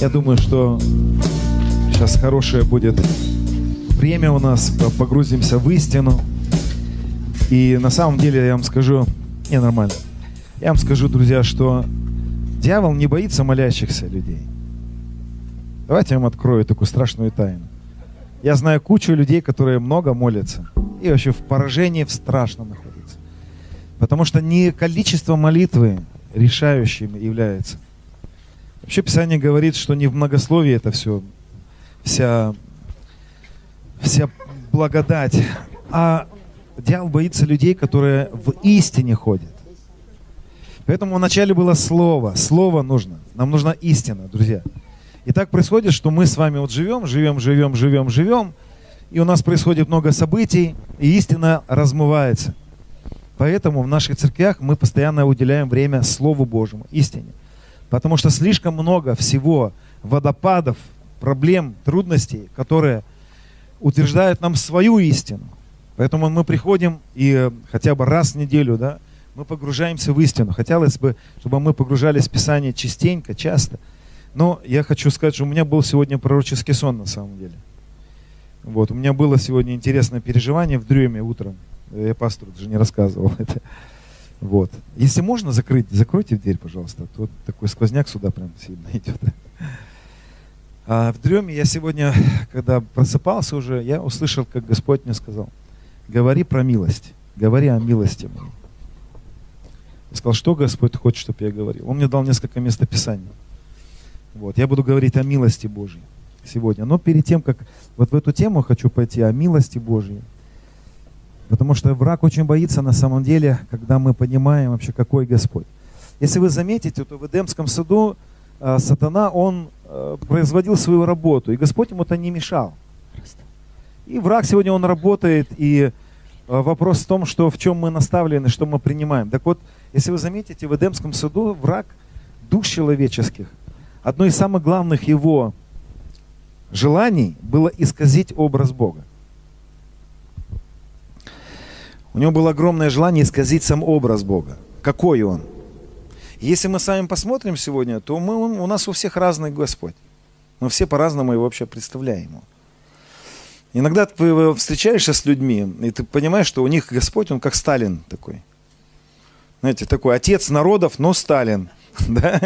Я думаю, что сейчас хорошее будет время у нас, погрузимся в истину. И на самом деле я вам скажу, не нормально. Я вам скажу, друзья, что дьявол не боится молящихся людей. Давайте я вам открою такую страшную тайну. Я знаю кучу людей, которые много молятся. И вообще в поражении в страшном находятся. Потому что не количество молитвы решающим является. Вообще Писание говорит, что не в многословии это все, вся, вся благодать, а дьявол боится людей, которые в истине ходят. Поэтому вначале было слово. Слово нужно. Нам нужна истина, друзья. И так происходит, что мы с вами вот живем, живем, живем, живем, живем, и у нас происходит много событий, и истина размывается. Поэтому в наших церквях мы постоянно уделяем время Слову Божьему, истине. Потому что слишком много всего водопадов, проблем, трудностей, которые утверждают нам свою истину. Поэтому мы приходим и хотя бы раз в неделю, да, мы погружаемся в истину. Хотелось бы, чтобы мы погружались в Писание частенько, часто – но я хочу сказать, что у меня был сегодня пророческий сон на самом деле. Вот, у меня было сегодня интересное переживание в дреме утром. Я пастору даже не рассказывал это. Вот. Если можно закрыть, закройте дверь, пожалуйста. Тут такой сквозняк сюда прям сильно идет. А в дреме я сегодня, когда просыпался уже, я услышал, как Господь мне сказал, говори про милость, говори о милости. Я сказал, что Господь хочет, чтобы я говорил. Он мне дал несколько местописаний. Вот, я буду говорить о милости Божьей сегодня. Но перед тем, как вот в эту тему хочу пойти, о милости Божьей. Потому что враг очень боится на самом деле, когда мы понимаем вообще, какой Господь. Если вы заметите, то в Эдемском саду э, сатана, он э, производил свою работу, и Господь ему это не мешал. И враг сегодня, он работает, и э, вопрос в том, что в чем мы наставлены, что мы принимаем. Так вот, если вы заметите, в Эдемском саду враг душ человеческих одно из самых главных его желаний было исказить образ Бога. У него было огромное желание исказить сам образ Бога. Какой он? Если мы с вами посмотрим сегодня, то мы, у нас у всех разный Господь. Мы все по-разному его вообще представляем. Иногда ты встречаешься с людьми, и ты понимаешь, что у них Господь, он как Сталин такой. Знаете, такой отец народов, но Сталин. Да?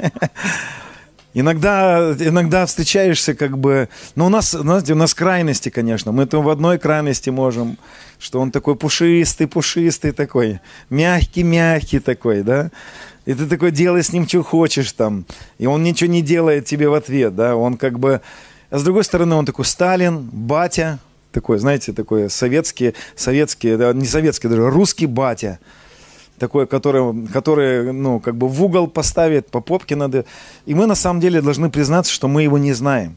Иногда, иногда встречаешься как бы... Ну, у нас, знаете, у нас крайности, конечно. Мы то в одной крайности можем, что он такой пушистый, пушистый такой, мягкий-мягкий такой, да? И ты такой, делай с ним, что хочешь там. И он ничего не делает тебе в ответ, да? Он как бы... А с другой стороны, он такой Сталин, батя, такой, знаете, такой советский, советский, не советский, даже русский батя такое, которое, которое, ну, как бы в угол поставит, по попке надо. И мы на самом деле должны признаться, что мы его не знаем.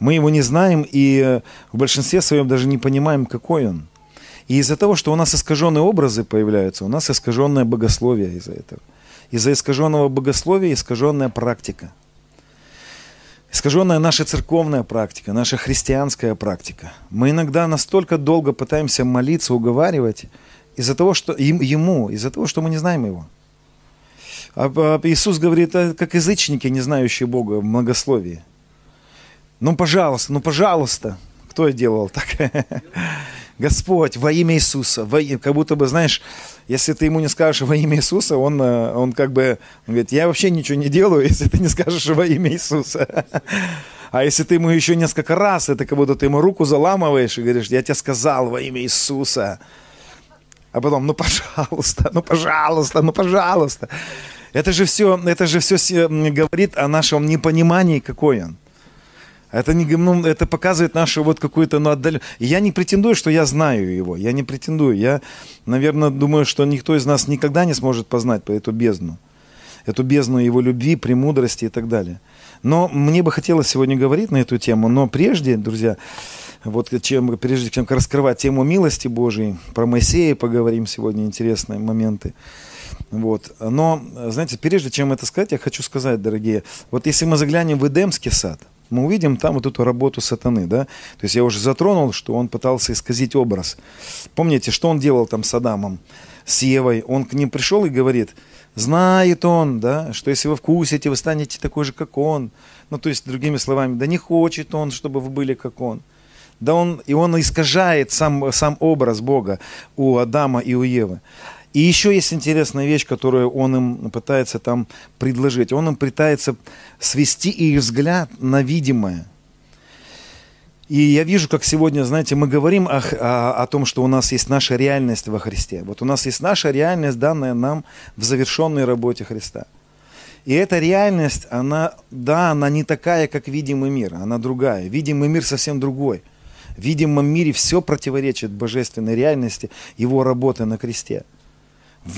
Мы его не знаем и в большинстве своем даже не понимаем, какой он. И из-за того, что у нас искаженные образы появляются, у нас искаженное богословие из-за этого. Из-за искаженного богословия искаженная практика. Искаженная наша церковная практика, наша христианская практика. Мы иногда настолько долго пытаемся молиться, уговаривать, из-за того, что ему, из-за того, что мы не знаем его. А, а Иисус говорит, как язычники, не знающие Бога в многословии. Ну, пожалуйста, ну, пожалуйста. Кто делал так? Господь, во имя Иисуса, во как будто бы, знаешь, если ты ему не скажешь во имя Иисуса, он, э, он как бы он говорит, я вообще ничего не делаю, если ты не скажешь во имя Иисуса. А если ты ему еще несколько раз, это как будто ты ему руку заламываешь и говоришь, я тебе сказал во имя Иисуса а потом, ну пожалуйста, ну пожалуйста, ну пожалуйста. Это же все, это же все говорит о нашем непонимании, какой он. Это, не, ну, это показывает нашу вот какую-то ну, отдаленность. Я не претендую, что я знаю его. Я не претендую. Я, наверное, думаю, что никто из нас никогда не сможет познать по эту бездну. Эту бездну его любви, премудрости и так далее. Но мне бы хотелось сегодня говорить на эту тему. Но прежде, друзья, вот чем, прежде чем раскрывать тему милости Божией, про Моисея поговорим сегодня, интересные моменты. Вот. Но, знаете, прежде чем это сказать, я хочу сказать, дорогие, вот если мы заглянем в Эдемский сад, мы увидим там вот эту работу сатаны, да? То есть я уже затронул, что он пытался исказить образ. Помните, что он делал там с Адамом, с Евой? Он к ним пришел и говорит, Знает он, да, что если вы вкусите, вы станете такой же, как он. Ну, то есть, другими словами, да не хочет он, чтобы вы были, как он. Да он, и он искажает сам, сам образ Бога у Адама и у Евы. И еще есть интересная вещь, которую он им пытается там предложить. Он им пытается свести их взгляд на видимое. И я вижу, как сегодня, знаете, мы говорим о, о, о том, что у нас есть наша реальность во Христе. Вот у нас есть наша реальность, данная нам в завершенной работе Христа. И эта реальность, она, да, она не такая, как видимый мир, она другая. Видимый мир совсем другой. В видимом мире все противоречит божественной реальности его работы на кресте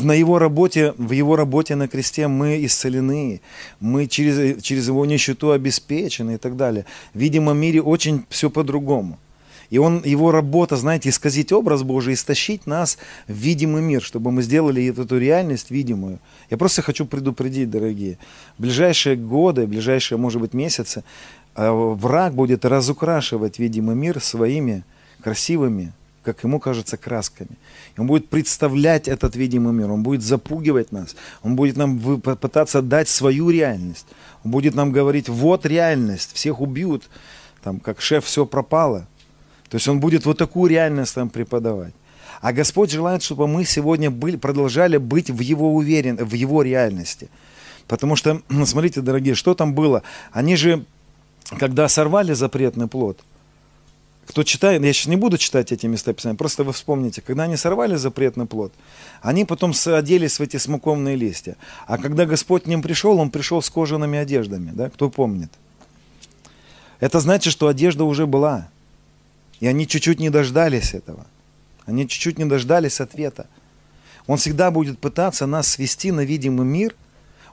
на его работе, в его работе на кресте мы исцелены, мы через, через его нищету обеспечены и так далее. В видимом мире очень все по-другому. И он, его работа, знаете, исказить образ Божий, истощить нас в видимый мир, чтобы мы сделали эту реальность видимую. Я просто хочу предупредить, дорогие, в ближайшие годы, в ближайшие, может быть, месяцы, враг будет разукрашивать видимый мир своими красивыми, как ему кажется, красками. Он будет представлять этот видимый мир, он будет запугивать нас, он будет нам пытаться дать свою реальность, он будет нам говорить, вот реальность, всех убьют, там, как шеф, все пропало. То есть он будет вот такую реальность нам преподавать. А Господь желает, чтобы мы сегодня были, продолжали быть в Его уверен, в Его реальности. Потому что, смотрите, дорогие, что там было? Они же, когда сорвали запретный плод – кто читает, я сейчас не буду читать эти места Писания, просто вы вспомните, когда они сорвали запретный плод, они потом оделись в эти смоковные листья. А когда Господь к ним пришел, Он пришел с кожаными одеждами, да, кто помнит? Это значит, что одежда уже была. И они чуть-чуть не дождались этого. Они чуть-чуть не дождались ответа. Он всегда будет пытаться нас свести на видимый мир,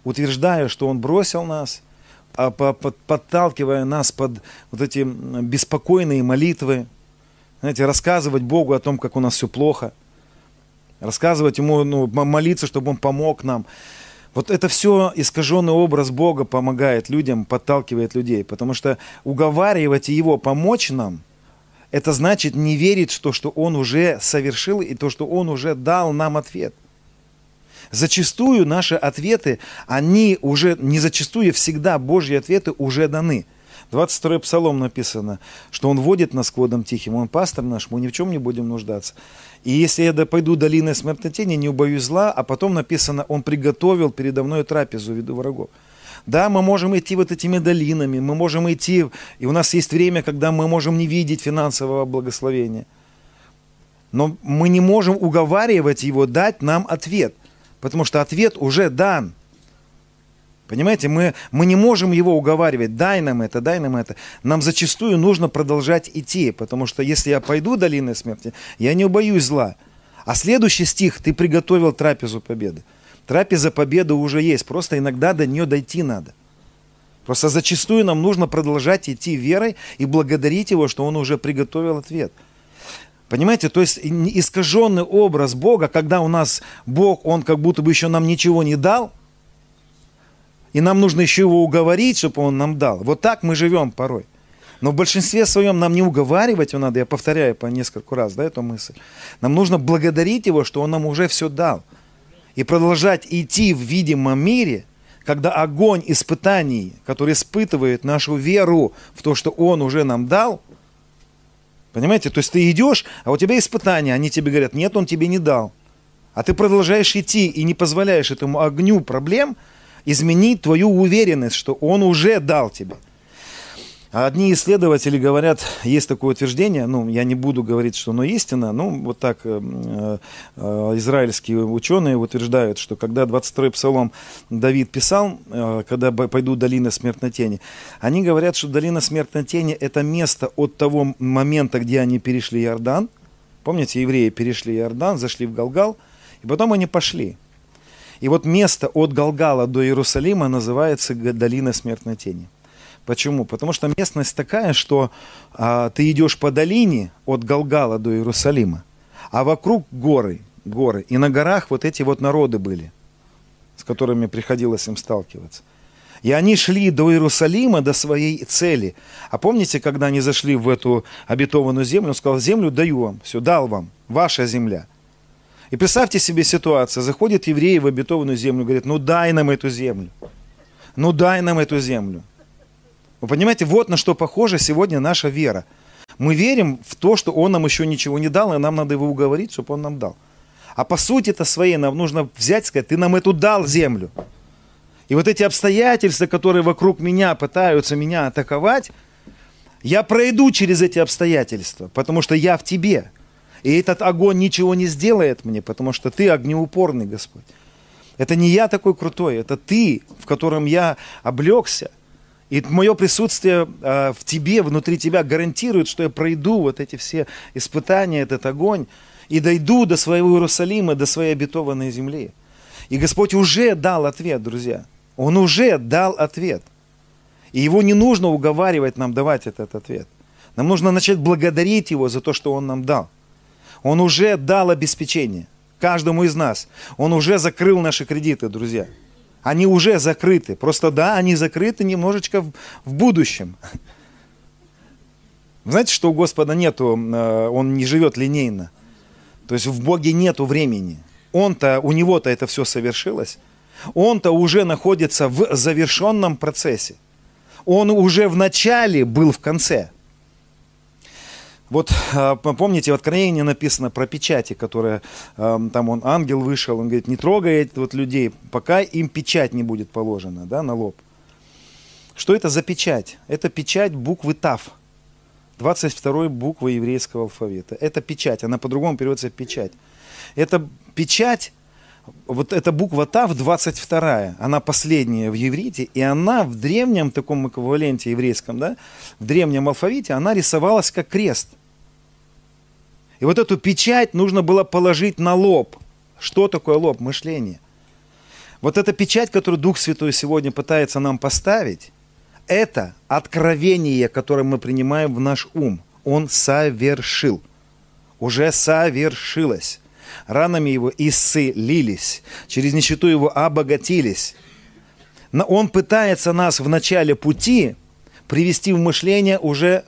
утверждая, что Он бросил нас – подталкивая нас под вот эти беспокойные молитвы, знаете, рассказывать Богу о том, как у нас все плохо, рассказывать Ему, ну, молиться, чтобы Он помог нам. Вот это все искаженный образ Бога помогает людям, подталкивает людей, потому что уговаривать Его помочь нам, это значит не верить в то, что Он уже совершил и то, что Он уже дал нам ответ зачастую наши ответы, они уже, не зачастую, всегда Божьи ответы уже даны. 22-й псалом написано, что Он водит нас к водам тихим, Он пастор наш, мы ни в чем не будем нуждаться. И если я пойду долиной смертной тени, не убоюсь зла, а потом написано, Он приготовил передо мной трапезу в виду врагов. Да, мы можем идти вот этими долинами, мы можем идти, и у нас есть время, когда мы можем не видеть финансового благословения. Но мы не можем уговаривать его дать нам ответ потому что ответ уже дан. Понимаете, мы, мы не можем его уговаривать, дай нам это, дай нам это. Нам зачастую нужно продолжать идти, потому что если я пойду долиной смерти, я не убоюсь зла. А следующий стих, ты приготовил трапезу победы. Трапеза победы уже есть, просто иногда до нее дойти надо. Просто зачастую нам нужно продолжать идти верой и благодарить Его, что Он уже приготовил ответ – Понимаете, то есть искаженный образ Бога, когда у нас Бог, Он как будто бы еще нам ничего не дал, и нам нужно еще его уговорить, чтобы он нам дал. Вот так мы живем порой. Но в большинстве своем нам не уговаривать его надо, я повторяю по нескольку раз да, эту мысль. Нам нужно благодарить его, что он нам уже все дал. И продолжать идти в видимом мире, когда огонь испытаний, который испытывает нашу веру в то, что он уже нам дал – Понимаете? То есть ты идешь, а у тебя испытания, они тебе говорят, нет, он тебе не дал. А ты продолжаешь идти и не позволяешь этому огню проблем изменить твою уверенность, что он уже дал тебе. А одни исследователи говорят, есть такое утверждение, ну, я не буду говорить, что оно истина, ну, вот так э, э, израильские ученые утверждают, что когда 22-й псалом Давид писал, э, когда пойду долина смертной тени, они говорят, что долина смертной тени – это место от того момента, где они перешли Иордан, помните, евреи перешли Иордан, зашли в Галгал, и потом они пошли. И вот место от Галгала до Иерусалима называется долина смертной тени. Почему? Потому что местность такая, что а, ты идешь по долине от Галгала до Иерусалима, а вокруг горы, горы. И на горах вот эти вот народы были, с которыми приходилось им сталкиваться. И они шли до Иерусалима, до своей цели. А помните, когда они зашли в эту обетованную землю, он сказал, землю даю вам, все, дал вам, ваша земля. И представьте себе ситуацию. Заходит евреи в обетованную землю, говорит, ну дай нам эту землю. Ну дай нам эту землю. Вы понимаете, вот на что похожа сегодня наша вера. Мы верим в то, что Он нам еще ничего не дал, и нам надо его уговорить, чтобы Он нам дал. А по сути это своей нам нужно взять и сказать, ты нам эту дал землю. И вот эти обстоятельства, которые вокруг меня пытаются меня атаковать, я пройду через эти обстоятельства, потому что я в тебе. И этот огонь ничего не сделает мне, потому что ты огнеупорный, Господь. Это не я такой крутой, это ты, в котором я облегся. И мое присутствие э, в тебе, внутри тебя гарантирует, что я пройду вот эти все испытания, этот огонь, и дойду до своего Иерусалима, до своей обетованной земли. И Господь уже дал ответ, друзья. Он уже дал ответ. И его не нужно уговаривать нам давать этот ответ. Нам нужно начать благодарить его за то, что он нам дал. Он уже дал обеспечение каждому из нас. Он уже закрыл наши кредиты, друзья. Они уже закрыты. Просто да, они закрыты немножечко в, в будущем. Знаете, что у Господа нету, э, он не живет линейно. То есть в Боге нету времени. Он-то, у него-то это все совершилось. Он-то уже находится в завершенном процессе. Он уже в начале был в конце. Вот а, помните, в Откровении написано про печати, которые там он, ангел вышел, он говорит, не трогай вот людей, пока им печать не будет положена да, на лоб. Что это за печать? Это печать буквы ТАВ, 22 буквы еврейского алфавита. Это печать, она по-другому переводится печать. Это печать, вот эта буква ТАВ 22, она последняя в еврите, и она в древнем таком эквиваленте еврейском, да, в древнем алфавите, она рисовалась как крест – и вот эту печать нужно было положить на лоб. Что такое лоб? Мышление. Вот эта печать, которую Дух Святой сегодня пытается нам поставить, это откровение, которое мы принимаем в наш ум. Он совершил. Уже совершилось. Ранами его исцелились. Через нищету его обогатились. Но он пытается нас в начале пути привести в мышление уже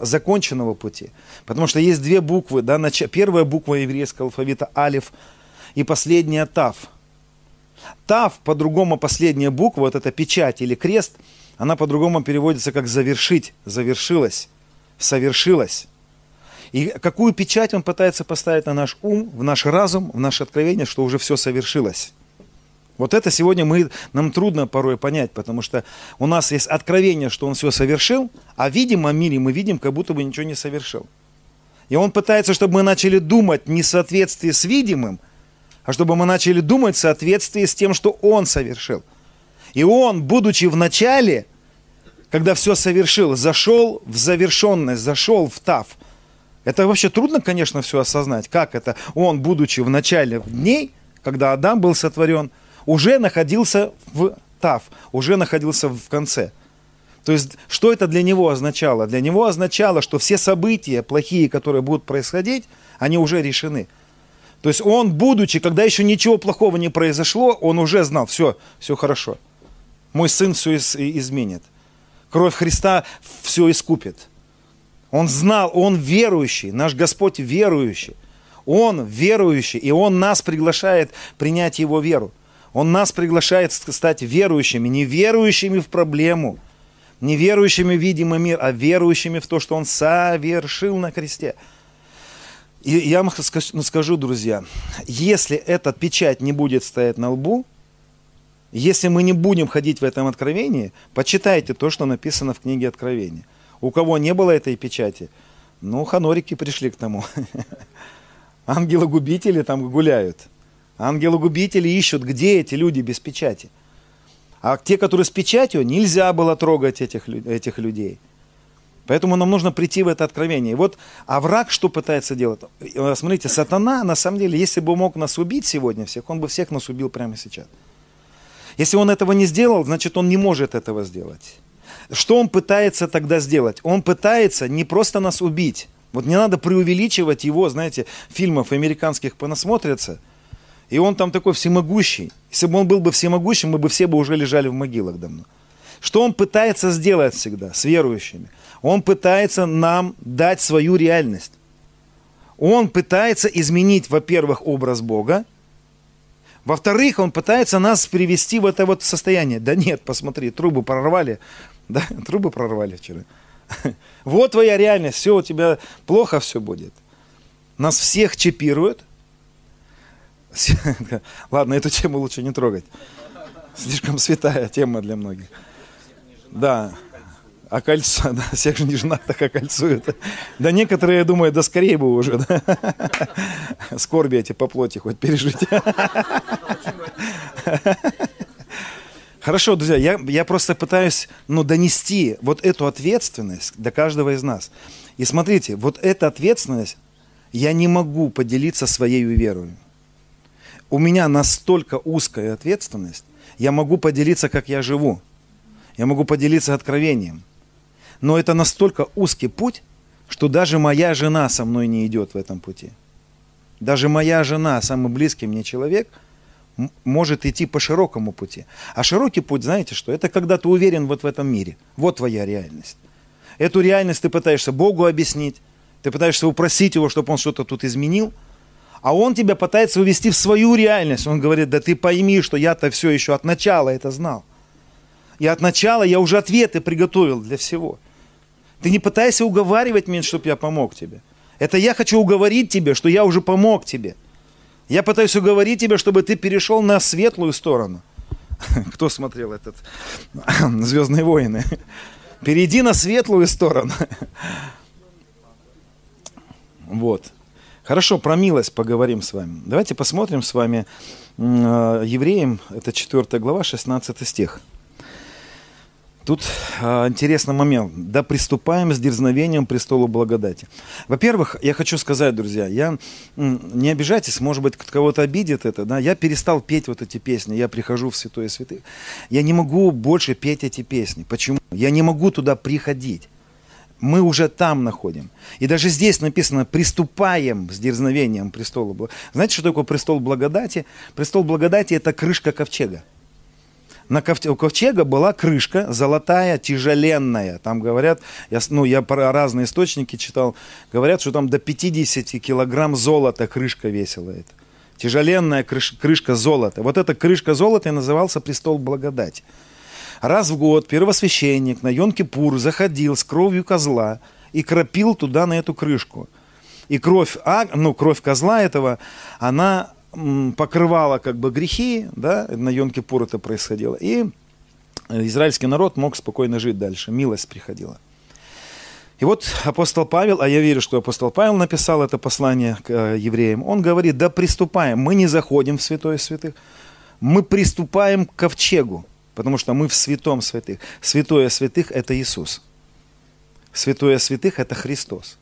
законченного пути. Потому что есть две буквы. Да, нач... Первая буква еврейского алфавита алиф и последняя тав. Тав, по-другому последняя буква, вот эта печать или крест, она по-другому переводится как завершить, завершилась, совершилась. И какую печать он пытается поставить на наш ум, в наш разум, в наше откровение, что уже все совершилось. Вот это сегодня мы, нам трудно порой понять, потому что у нас есть откровение, что он все совершил, а в видимом мире мы видим, как будто бы ничего не совершил. И он пытается, чтобы мы начали думать не в соответствии с видимым, а чтобы мы начали думать в соответствии с тем, что он совершил. И он, будучи в начале, когда все совершил, зашел в завершенность, зашел в тав. Это вообще трудно, конечно, все осознать. Как это? Он, будучи в начале дней, когда Адам был сотворен, уже находился в Тав, уже находился в конце. То есть, что это для него означало? Для него означало, что все события плохие, которые будут происходить, они уже решены. То есть он, будучи, когда еще ничего плохого не произошло, он уже знал, все, все хорошо. Мой сын все изменит. Кровь Христа все искупит. Он знал, он верующий, наш Господь верующий. Он верующий, и Он нас приглашает принять Его веру. Он нас приглашает стать верующими, не верующими в проблему, не верующими в видимый мир, а верующими в то, что Он совершил на кресте. И я вам ну, скажу, друзья, если эта печать не будет стоять на лбу, если мы не будем ходить в этом откровении, почитайте то, что написано в книге Откровения. У кого не было этой печати, ну, ханорики пришли к тому. Ангелы-губители там гуляют. Ангелы-губители ищут, где эти люди без печати. А те, которые с печатью, нельзя было трогать этих, этих людей. Поэтому нам нужно прийти в это откровение. И вот, а враг что пытается делать? Э, смотрите, сатана, на самом деле, если бы мог нас убить сегодня всех, он бы всех нас убил прямо сейчас. Если он этого не сделал, значит, он не может этого сделать. Что он пытается тогда сделать? Он пытается не просто нас убить. Вот не надо преувеличивать его, знаете, фильмов американских понасмотрятся – и он там такой всемогущий. Если бы он был бы всемогущим, мы бы все бы уже лежали в могилах давно. Что он пытается сделать всегда с верующими? Он пытается нам дать свою реальность. Он пытается изменить, во-первых, образ Бога, во-вторых, он пытается нас привести в это вот состояние. Да нет, посмотри, трубы прорвали. Да, трубы прорвали вчера. Вот твоя реальность, все у тебя плохо все будет. Нас всех чипируют. Ладно, эту тему лучше не трогать. Слишком святая тема для многих. Да, а кольцо, да, всех же неженатых окольцуют. Да некоторые, я думаю, да скорее бы уже, да. Скорби эти по плоти хоть пережить. Хорошо, друзья, я, я просто пытаюсь ну, донести вот эту ответственность до каждого из нас. И смотрите, вот эта ответственность, я не могу поделиться своей верой. У меня настолько узкая ответственность, я могу поделиться, как я живу. Я могу поделиться откровением. Но это настолько узкий путь, что даже моя жена со мной не идет в этом пути. Даже моя жена, самый близкий мне человек, может идти по широкому пути. А широкий путь, знаете что? Это когда ты уверен вот в этом мире. Вот твоя реальность. Эту реальность ты пытаешься Богу объяснить, ты пытаешься упросить его, чтобы он что-то тут изменил, а он тебя пытается увести в свою реальность. Он говорит, да ты пойми, что я-то все еще от начала это знал. И от начала я уже ответы приготовил для всего. Ты не пытайся уговаривать меня, чтобы я помог тебе. Это я хочу уговорить тебя, что я уже помог тебе. Я пытаюсь уговорить тебя, чтобы ты перешел на светлую сторону. Кто смотрел этот «Звездные войны»? Перейди на светлую сторону. Вот. Хорошо, про милость поговорим с вами. Давайте посмотрим с вами э, Евреям, это 4 глава, 16 стих. Тут а, интересный момент. Да приступаем с дерзновением престолу благодати. Во-первых, я хочу сказать, друзья, я не обижайтесь, может быть, кого-то обидит это, да, я перестал петь вот эти песни, я прихожу в Святое Святых. Я не могу больше петь эти песни. Почему? Я не могу туда приходить. Мы уже там находим. И даже здесь написано, приступаем с дерзновением престолу. Знаете, что такое престол благодати? Престол благодати – это крышка ковчега на ковчега, у ковчега была крышка золотая, тяжеленная. Там говорят, я, ну, я про разные источники читал, говорят, что там до 50 килограмм золота крышка весила это. Тяжеленная крыш, крышка золота. Вот эта крышка золота и назывался престол благодати. Раз в год первосвященник на Йон-Кипур заходил с кровью козла и кропил туда на эту крышку. И кровь, а, ну, кровь козла этого, она покрывала как бы грехи, да, на Йом-Кипур это происходило, и израильский народ мог спокойно жить дальше, милость приходила. И вот апостол Павел, а я верю, что апостол Павел написал это послание к э, евреям, он говорит, да приступаем, мы не заходим в святое святых, мы приступаем к ковчегу, потому что мы в святом святых. Святое святых – это Иисус. Святое святых – это Христос.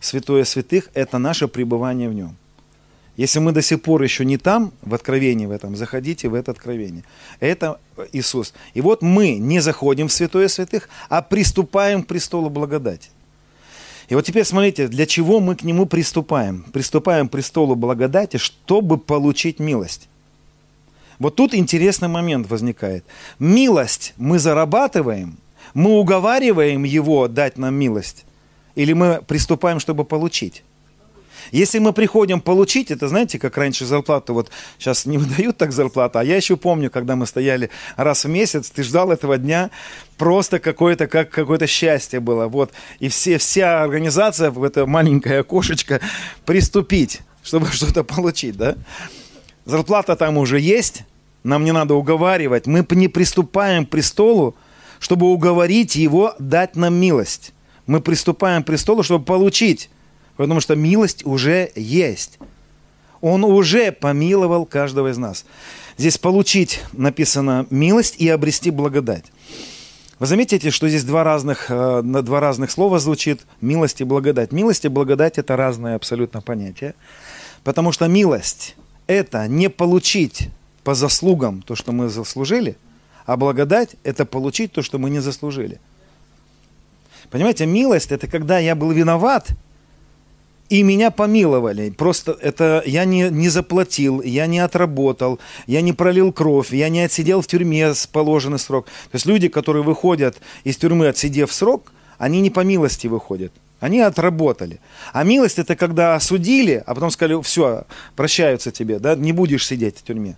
Святое святых – это наше пребывание в Нем. Если мы до сих пор еще не там, в откровении в этом, заходите в это откровение. Это Иисус. И вот мы не заходим в святое святых, а приступаем к престолу благодати. И вот теперь смотрите, для чего мы к нему приступаем? Приступаем к престолу благодати, чтобы получить милость. Вот тут интересный момент возникает. Милость мы зарабатываем, мы уговариваем его дать нам милость, или мы приступаем, чтобы получить? Если мы приходим получить, это знаете, как раньше зарплату, вот сейчас не выдают так зарплату, а я еще помню, когда мы стояли раз в месяц, ты ждал этого дня, просто какое-то, как какое-то счастье было, вот, и все, вся организация в это маленькое окошечко приступить, чтобы что-то получить, да. Зарплата там уже есть, нам не надо уговаривать, мы не приступаем к престолу, чтобы уговорить его дать нам милость. Мы приступаем к престолу, чтобы получить потому что милость уже есть. Он уже помиловал каждого из нас. Здесь получить написано милость и обрести благодать. Вы заметите, что здесь два разных, э, два разных слова звучит милость и благодать. Милость и благодать это разные абсолютно понятия. Потому что милость это не получить по заслугам то, что мы заслужили, а благодать это получить то, что мы не заслужили. Понимаете, милость это когда я был виноват, и меня помиловали. Просто это я не, не заплатил, я не отработал, я не пролил кровь, я не отсидел в тюрьме с положенный срок. То есть люди, которые выходят из тюрьмы, отсидев срок, они не по милости выходят. Они отработали. А милость это когда осудили, а потом сказали, все, прощаются тебе, да, не будешь сидеть в тюрьме.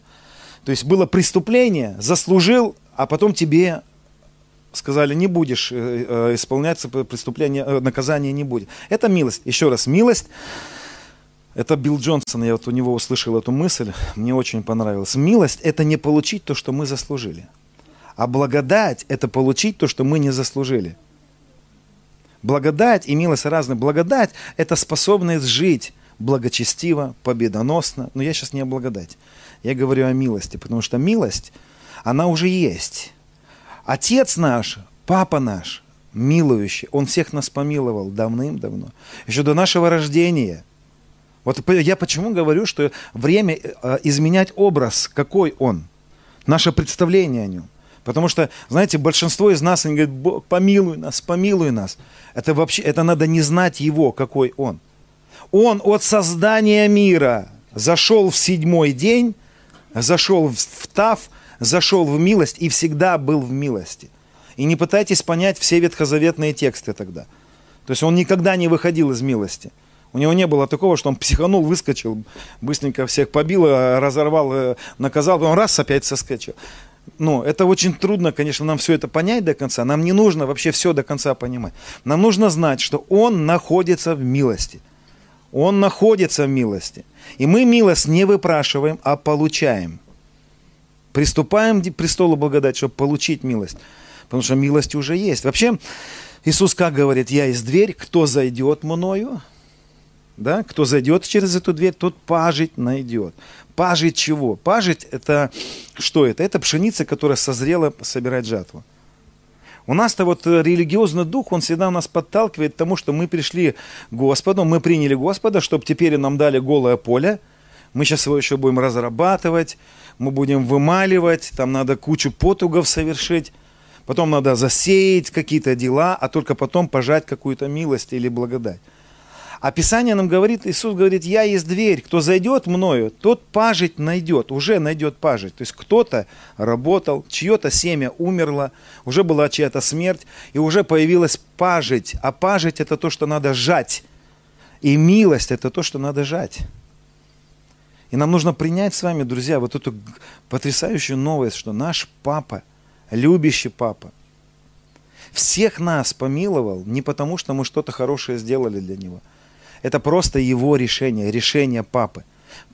То есть было преступление, заслужил, а потом тебе сказали, не будешь э, э, исполняться преступление, э, наказание не будет. Это милость. Еще раз, милость. Это Билл Джонсон, я вот у него услышал эту мысль, мне очень понравилось. Милость – это не получить то, что мы заслужили. А благодать – это получить то, что мы не заслужили. Благодать и милость разные. Благодать – это способность жить благочестиво, победоносно. Но я сейчас не о благодати. Я говорю о милости, потому что милость, она уже есть. Отец наш, папа наш, милующий, он всех нас помиловал давным-давно. Еще до нашего рождения. Вот я почему говорю, что время э, изменять образ, какой он, наше представление о нем. Потому что, знаете, большинство из нас, они говорят, Бог, помилуй нас, помилуй нас. Это вообще, это надо не знать его, какой он. Он от создания мира зашел в седьмой день, зашел в Тав, зашел в милость и всегда был в милости. И не пытайтесь понять все ветхозаветные тексты тогда. То есть он никогда не выходил из милости. У него не было такого, что он психанул, выскочил, быстренько всех побил, разорвал, э, наказал, он раз опять соскочил. Ну, это очень трудно, конечно, нам все это понять до конца. Нам не нужно вообще все до конца понимать. Нам нужно знать, что Он находится в милости. Он находится в милости. И мы милость не выпрашиваем, а получаем. Приступаем к престолу благодати, чтобы получить милость. Потому что милость уже есть. Вообще, Иисус как говорит, я есть дверь, кто зайдет мною, да, кто зайдет через эту дверь, тот пажить найдет. Пажить чего? Пажить это что это? Это пшеница, которая созрела собирать жатву. У нас-то вот религиозный дух, он всегда нас подталкивает к тому, что мы пришли к Господу, мы приняли Господа, чтобы теперь нам дали голое поле, мы сейчас его еще будем разрабатывать, мы будем вымаливать, там надо кучу потугов совершить, потом надо засеять какие-то дела, а только потом пожать какую-то милость или благодать. А Писание нам говорит, Иисус говорит, я есть дверь, кто зайдет мною, тот пажить найдет, уже найдет пажить. То есть кто-то работал, чье-то семя умерло, уже была чья-то смерть, и уже появилась пажить. А пажить это то, что надо жать. И милость это то, что надо жать. И нам нужно принять с вами, друзья, вот эту потрясающую новость, что наш папа, любящий папа, всех нас помиловал не потому, что мы что-то хорошее сделали для него. Это просто его решение, решение папы.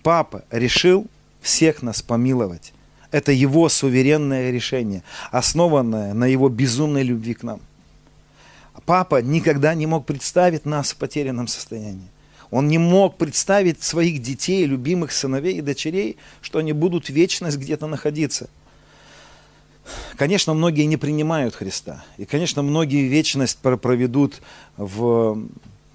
Папа решил всех нас помиловать. Это его суверенное решение, основанное на его безумной любви к нам. Папа никогда не мог представить нас в потерянном состоянии. Он не мог представить своих детей, любимых сыновей и дочерей, что они будут вечность где-то находиться. Конечно, многие не принимают Христа. И, конечно, многие вечность проведут в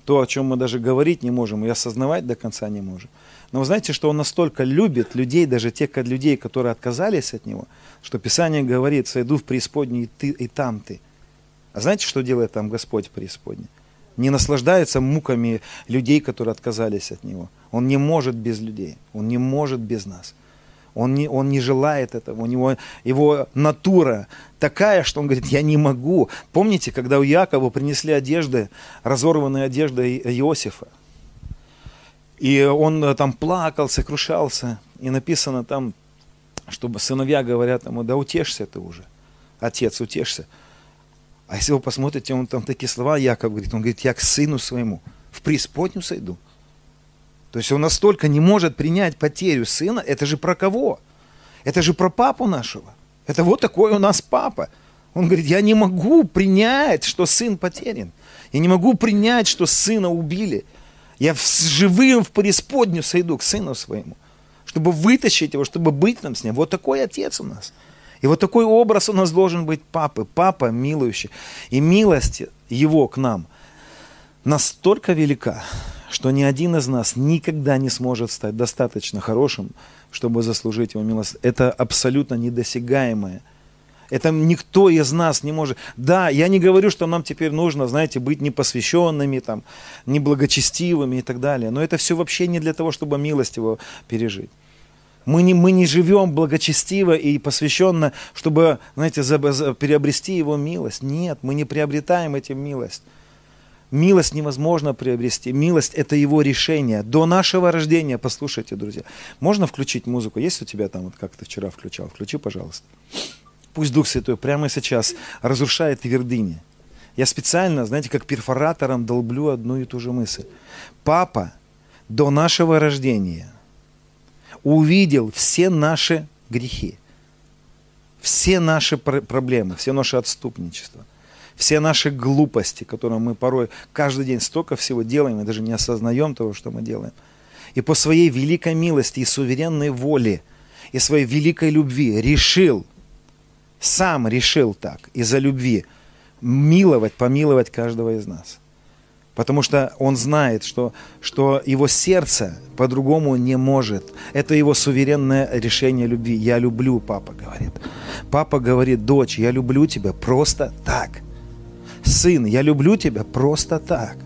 то, о чем мы даже говорить не можем и осознавать до конца не можем. Но вы знаете, что Он настолько любит людей, даже тех людей, которые отказались от Него, что Писание говорит, сойду в преисподнюю и, ты, и там ты. А знаете, что делает там Господь в преисподней? не наслаждается муками людей, которые отказались от Него. Он не может без людей, Он не может без нас. Он не, он не желает этого. У него его натура такая, что он говорит, я не могу. Помните, когда у Якова принесли одежды, разорванные одежды Иосифа? И он там плакал, сокрушался. И написано там, чтобы сыновья говорят ему, да утешься ты уже. Отец, утешься. А если вы посмотрите, он там такие слова Яков говорит, он говорит, я к сыну своему в преисподнюю сойду. То есть он настолько не может принять потерю сына, это же про кого? Это же про папу нашего. Это вот такой у нас папа. Он говорит, я не могу принять, что сын потерян. Я не могу принять, что сына убили. Я живым в преисподнюю сойду к сыну своему, чтобы вытащить его, чтобы быть нам с ним. Вот такой отец у нас – и вот такой образ у нас должен быть папы. Папа милующий. И милость его к нам настолько велика, что ни один из нас никогда не сможет стать достаточно хорошим, чтобы заслужить его милость. Это абсолютно недосягаемое. Это никто из нас не может. Да, я не говорю, что нам теперь нужно, знаете, быть непосвященными, там, неблагочестивыми и так далее. Но это все вообще не для того, чтобы милость его пережить. Мы не, мы не живем благочестиво и посвященно, чтобы, знаете, за, за, приобрести Его милость. Нет, мы не приобретаем этим милость. Милость невозможно приобрести. Милость – это его решение. До нашего рождения, послушайте, друзья, можно включить музыку? Есть у тебя там, вот как ты вчера включал? Включи, пожалуйста. Пусть Дух Святой прямо сейчас разрушает твердыни. Я специально, знаете, как перфоратором долблю одну и ту же мысль. Папа до нашего рождения увидел все наши грехи, все наши проблемы, все наши отступничества – все наши глупости, которые мы порой каждый день столько всего делаем, и даже не осознаем того, что мы делаем. И по своей великой милости и суверенной воле, и своей великой любви решил, сам решил так, из-за любви, миловать, помиловать каждого из нас. Потому что он знает, что, что его сердце по-другому не может. Это его суверенное решение любви. Я люблю, папа говорит. Папа говорит, дочь, я люблю тебя просто так сын, я люблю тебя просто так.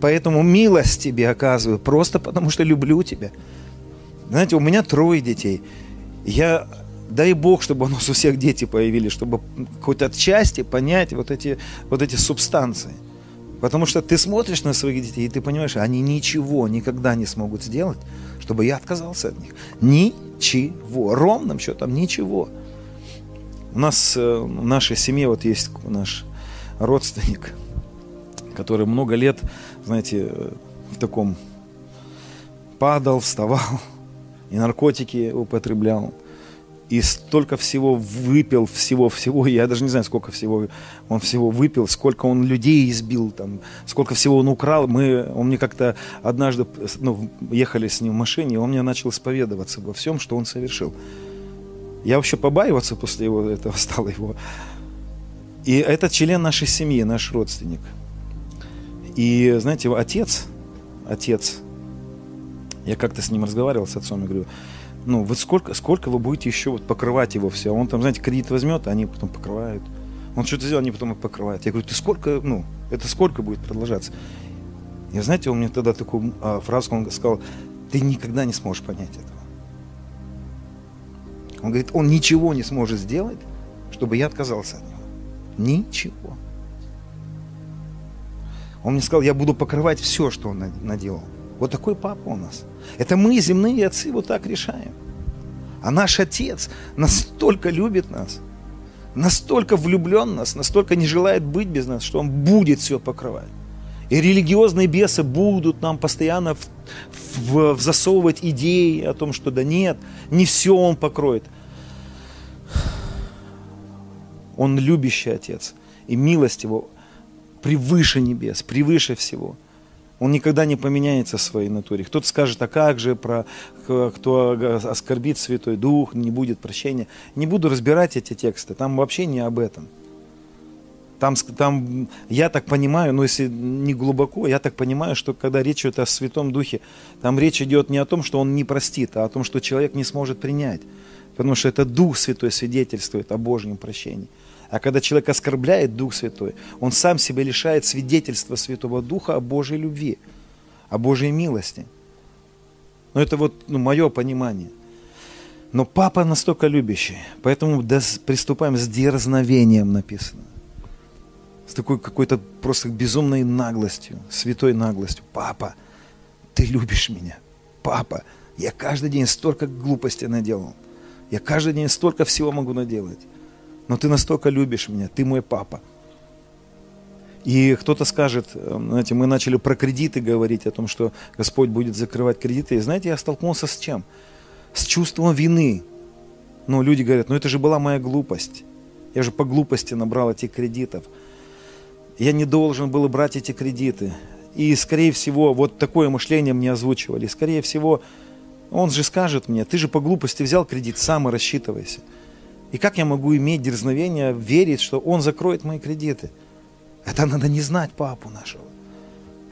Поэтому милость тебе оказываю просто потому, что люблю тебя. Знаете, у меня трое детей. Я, дай Бог, чтобы у нас у всех дети появились, чтобы хоть отчасти понять вот эти, вот эти субстанции. Потому что ты смотришь на своих детей, и ты понимаешь, они ничего никогда не смогут сделать, чтобы я отказался от них. Ничего. Ровным счетом ничего. У нас э, в нашей семье вот есть наш родственник, который много лет, знаете, в таком падал, вставал, и наркотики употреблял, и столько всего выпил, всего-всего, я даже не знаю, сколько всего он всего выпил, сколько он людей избил, там, сколько всего он украл. Мы, он мне как-то однажды, ну, ехали с ним в машине, и он мне начал исповедоваться во всем, что он совершил. Я вообще побаиваться после его, этого стал его. И это член нашей семьи, наш родственник. И, знаете, отец, отец, я как-то с ним разговаривал, с отцом, и говорю, ну, вот сколько, сколько вы будете еще вот покрывать его все? Он там, знаете, кредит возьмет, а они потом покрывают. Он что-то сделал, они потом покрывают. Я говорю, ты сколько, ну, это сколько будет продолжаться? И знаете, он мне тогда такую а, фразу он сказал, ты никогда не сможешь понять этого. Он говорит, он ничего не сможет сделать, чтобы я отказался от него. Ничего. Он мне сказал, я буду покрывать все, что он наделал. Вот такой папа у нас. Это мы, земные отцы, вот так решаем. А наш отец настолько любит нас, настолько влюблен в нас, настолько не желает быть без нас, что он будет все покрывать. И религиозные бесы будут нам постоянно в, в, в засовывать идеи о том, что да нет, не все он покроет – он любящий Отец. И милость Его превыше небес, превыше всего. Он никогда не поменяется в своей натуре. Кто-то скажет, а как же про кто оскорбит Святой Дух, не будет прощения. Не буду разбирать эти тексты, там вообще не об этом. Там, там, я так понимаю, но если не глубоко, я так понимаю, что когда речь идет о Святом Духе, там речь идет не о том, что он не простит, а о том, что человек не сможет принять. Потому что это Дух Святой свидетельствует о Божьем прощении. А когда человек оскорбляет Дух Святой, он сам себя лишает свидетельства Святого Духа о Божьей любви, о Божьей милости. Но это вот ну, мое понимание. Но папа настолько любящий, поэтому приступаем с дерзновением написано. С такой какой-то просто безумной наглостью, святой наглостью. Папа, ты любишь меня. Папа, я каждый день столько глупостей наделал. Я каждый день столько всего могу наделать но ты настолько любишь меня, ты мой папа. И кто-то скажет, э, знаете, мы начали про кредиты говорить, о том, что Господь будет закрывать кредиты. И знаете, я столкнулся с чем? С чувством вины. Ну, люди говорят, ну это же была моя глупость. Я же по глупости набрал этих кредитов. Я не должен был брать эти кредиты. И, скорее всего, вот такое мышление мне озвучивали. Скорее всего, он же скажет мне, ты же по глупости взял кредит, сам и рассчитывайся. И как я могу иметь дерзновение верить, что Он закроет мои кредиты? Это надо не знать папу нашего.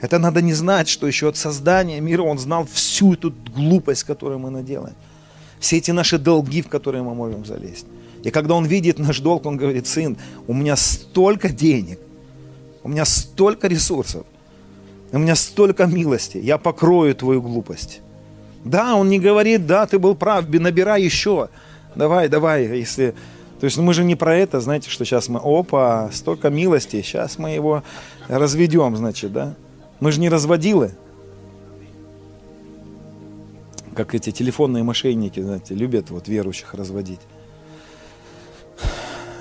Это надо не знать, что еще от создания мира Он знал всю эту глупость, которую мы наделаем. Все эти наши долги, в которые мы можем залезть. И когда Он видит наш долг, Он говорит, сын, у меня столько денег, у меня столько ресурсов, у меня столько милости, я покрою твою глупость. Да, Он не говорит, да, ты был прав, набирай еще давай, давай, если То есть ну, мы же не про это, знаете, что сейчас мы, опа, столько милости, сейчас мы его разведем, значит, да? Мы же не разводилы. Как эти телефонные мошенники, знаете, любят вот верующих разводить.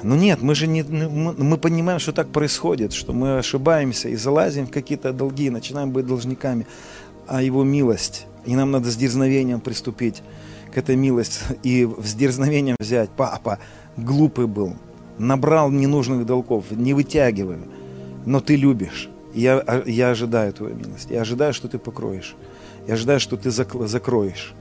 Но нет, мы же не, мы понимаем, что так происходит, что мы ошибаемся и залазим в какие-то долги, начинаем быть должниками. А его милость, и нам надо с дерзновением приступить к этой милости и с дерзновением взять. Папа глупый был, набрал ненужных долгов, не вытягиваю, но ты любишь. Я, а, я ожидаю твою милость. Я ожидаю, что ты покроешь. Я ожидаю, что ты закроешь.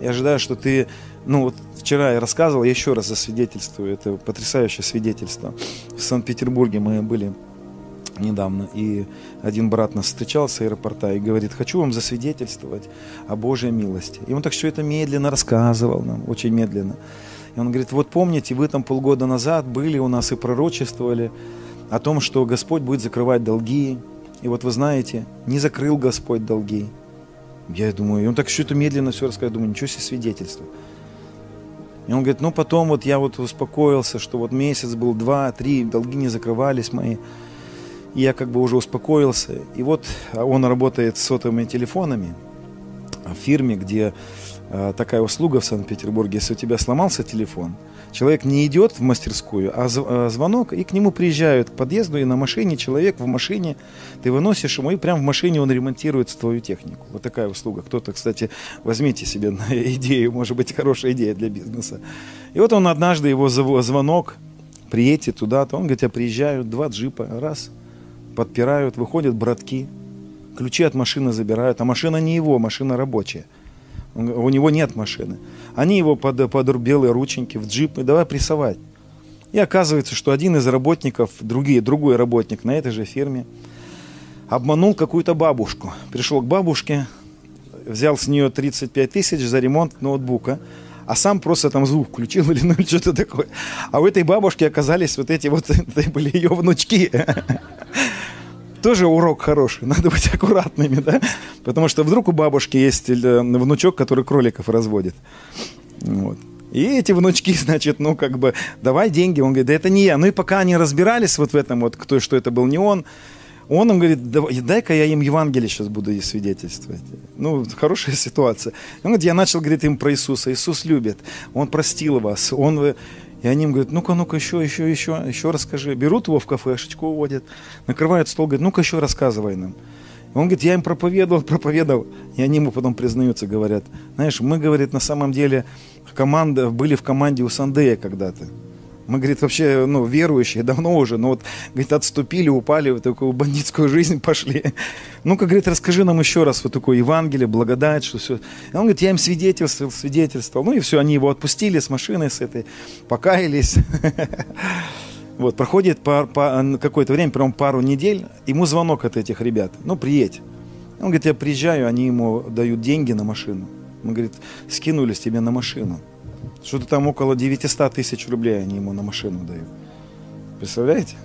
Я ожидаю, что ты ну вот вчера я рассказывал, я еще раз засвидетельствую, это потрясающее свидетельство. В Санкт-Петербурге мы были недавно, и один брат нас встречал с аэропорта и говорит, хочу вам засвидетельствовать о Божьей милости. И он так все это медленно рассказывал нам, очень медленно. И он говорит, вот помните, вы там полгода назад были у нас и пророчествовали о том, что Господь будет закрывать долги. И вот вы знаете, не закрыл Господь долги. Я думаю, и он так все это медленно все рассказывает, думаю, ничего себе свидетельство. И он говорит, ну потом вот я вот успокоился, что вот месяц был, два, три, долги не закрывались мои. Я как бы уже успокоился. И вот он работает с сотовыми телефонами в фирме, где э, такая услуга в Санкт-Петербурге, если у тебя сломался телефон, Человек не идет в мастерскую, а э, звонок, и к нему приезжают к подъезду, и на машине человек в машине, ты выносишь ему, и прямо в машине он ремонтирует твою технику. Вот такая услуга. Кто-то, кстати, возьмите себе на идею, может быть, хорошая идея для бизнеса. И вот он однажды, его звонок, приедьте туда-то, он говорит, я приезжаю, два джипа, раз, подпирают, выходят братки, ключи от машины забирают, а машина не его, машина рабочая – у него нет машины. Они его под, под белые рученьки в джип, и давай прессовать. И оказывается, что один из работников, другие, другой работник на этой же ферме, обманул какую-то бабушку. Пришел к бабушке, взял с нее 35 тысяч за ремонт ноутбука, а сам просто там звук включил или ну, что-то такое. А у этой бабушки оказались вот эти вот, это были ее внучки тоже урок хороший. Надо быть аккуратными, да? Потому что вдруг у бабушки есть э, внучок, который кроликов разводит. Вот. И эти внучки, значит, ну, как бы, давай деньги. Он говорит, да это не я. Ну, и пока они разбирались вот в этом вот, кто, что это был не он, он им говорит, дай-ка я им Евангелие сейчас буду ей свидетельствовать. Ну, хорошая ситуация. Он говорит, я начал говорить им про Иисуса. Иисус любит, Он простил вас, Он и они им говорят, ну-ка, ну-ка, еще, еще, еще, еще расскажи. Берут его в кафешечку, уводят, накрывают стол, говорят, ну-ка еще рассказывай нам. И он говорит, я им проповедовал, проповедовал. И они ему потом признаются, говорят, знаешь, мы, говорит, на самом деле команда, были в команде у Сандея когда-то. Мы, говорит, вообще, ну, верующие, давно уже, но вот, говорит, отступили, упали в такую бандитскую жизнь, пошли. Ну-ка, говорит, расскажи нам еще раз вот такое Евангелие, благодать, что все. И он говорит, я им свидетельствовал, свидетельствовал. Ну и все, они его отпустили с машины, с этой, покаялись. Вот, проходит какое-то время, прям пару недель, ему звонок от этих ребят, ну, приедь. Он говорит, я приезжаю, они ему дают деньги на машину. Он говорит, скинулись тебе на машину. Что-то там около 900 тысяч рублей они ему на машину дают. Представляете?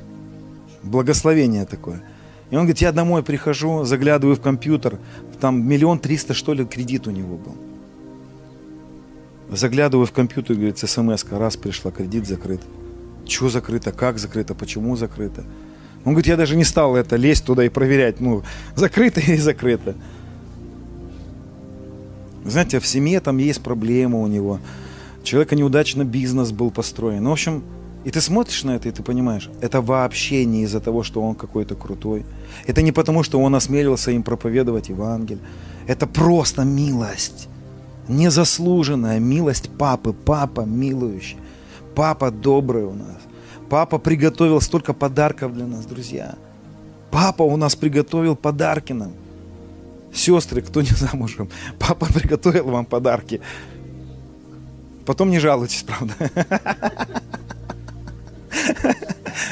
Благословение такое. И он говорит, я домой прихожу, заглядываю в компьютер, там миллион триста, что ли, кредит у него был. Заглядываю в компьютер, говорит, смс раз пришла, кредит закрыт. Чего закрыто, как закрыто, почему закрыто. Он говорит, я даже не стал это лезть туда и проверять. Ну, закрыто и закрыто. Знаете, в семье там есть проблема у него человека неудачно бизнес был построен. Ну, в общем, и ты смотришь на это, и ты понимаешь, это вообще не из-за того, что он какой-то крутой. Это не потому, что он осмелился им проповедовать Евангелие. Это просто милость. Незаслуженная милость папы. Папа милующий. Папа добрый у нас. Папа приготовил столько подарков для нас, друзья. Папа у нас приготовил подарки нам. Сестры, кто не замужем, папа приготовил вам подарки. Потом не жалуйтесь, правда.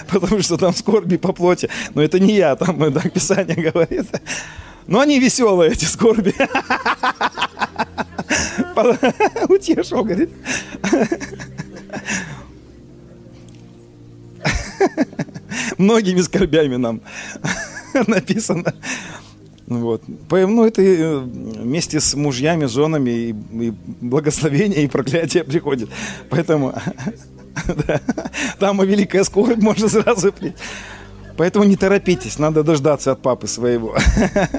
Потому что там скорби по плоти. Но это не я, там так Писание говорит. Но они веселые, эти скорби. Утешил, говорит. Многими скорбями нам написано. Вот. Ну, это э, вместе с мужьями, женами и, и благословение, и проклятие приходит. Поэтому Там и великая скорость можно сразу. Поэтому не торопитесь, надо дождаться от папы своего.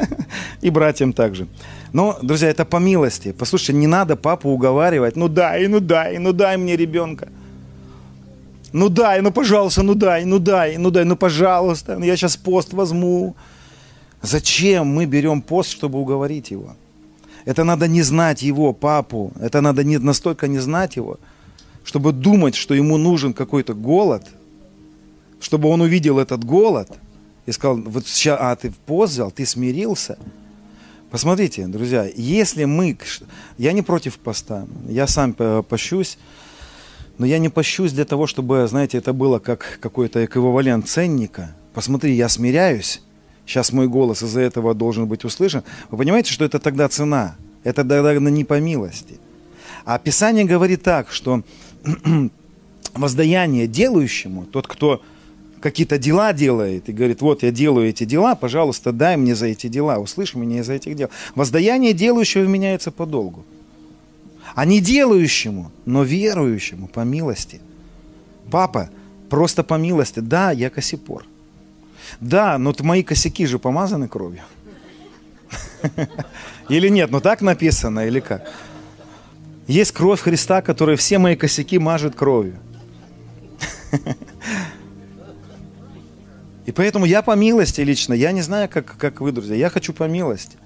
И братьям также. Но, друзья, это по милости. Послушайте, не надо папу уговаривать. Ну дай, ну дай, ну дай мне ребенка. Ну дай, ну пожалуйста, ну дай, ну дай, ну дай, ну пожалуйста, я сейчас пост возьму. Зачем мы берем пост, чтобы уговорить его? Это надо не знать его, папу. Это надо не, настолько не знать его, чтобы думать, что ему нужен какой-то голод – чтобы он увидел этот голод и сказал, вот сейчас, а ты пост взял, ты смирился. Посмотрите, друзья, если мы, я не против поста, я сам пощусь, но я не пощусь для того, чтобы, знаете, это было как какой-то эквивалент ценника. Посмотри, я смиряюсь, сейчас мой голос из-за этого должен быть услышан. Вы понимаете, что это тогда цена? Это тогда не по милости. А Писание говорит так, что воздаяние делающему, тот, кто какие-то дела делает и говорит, вот я делаю эти дела, пожалуйста, дай мне за эти дела, услышь меня из этих дел. Воздаяние делающего меняется по долгу. А не делающему, но верующему по милости. Папа, просто по милости. Да, я косипор. Да, но мои косяки же помазаны кровью. Или нет, ну так написано, или как? Есть кровь Христа, которая все мои косяки мажет кровью. И поэтому я по милости лично, я не знаю, как, как вы, друзья, я хочу по милости.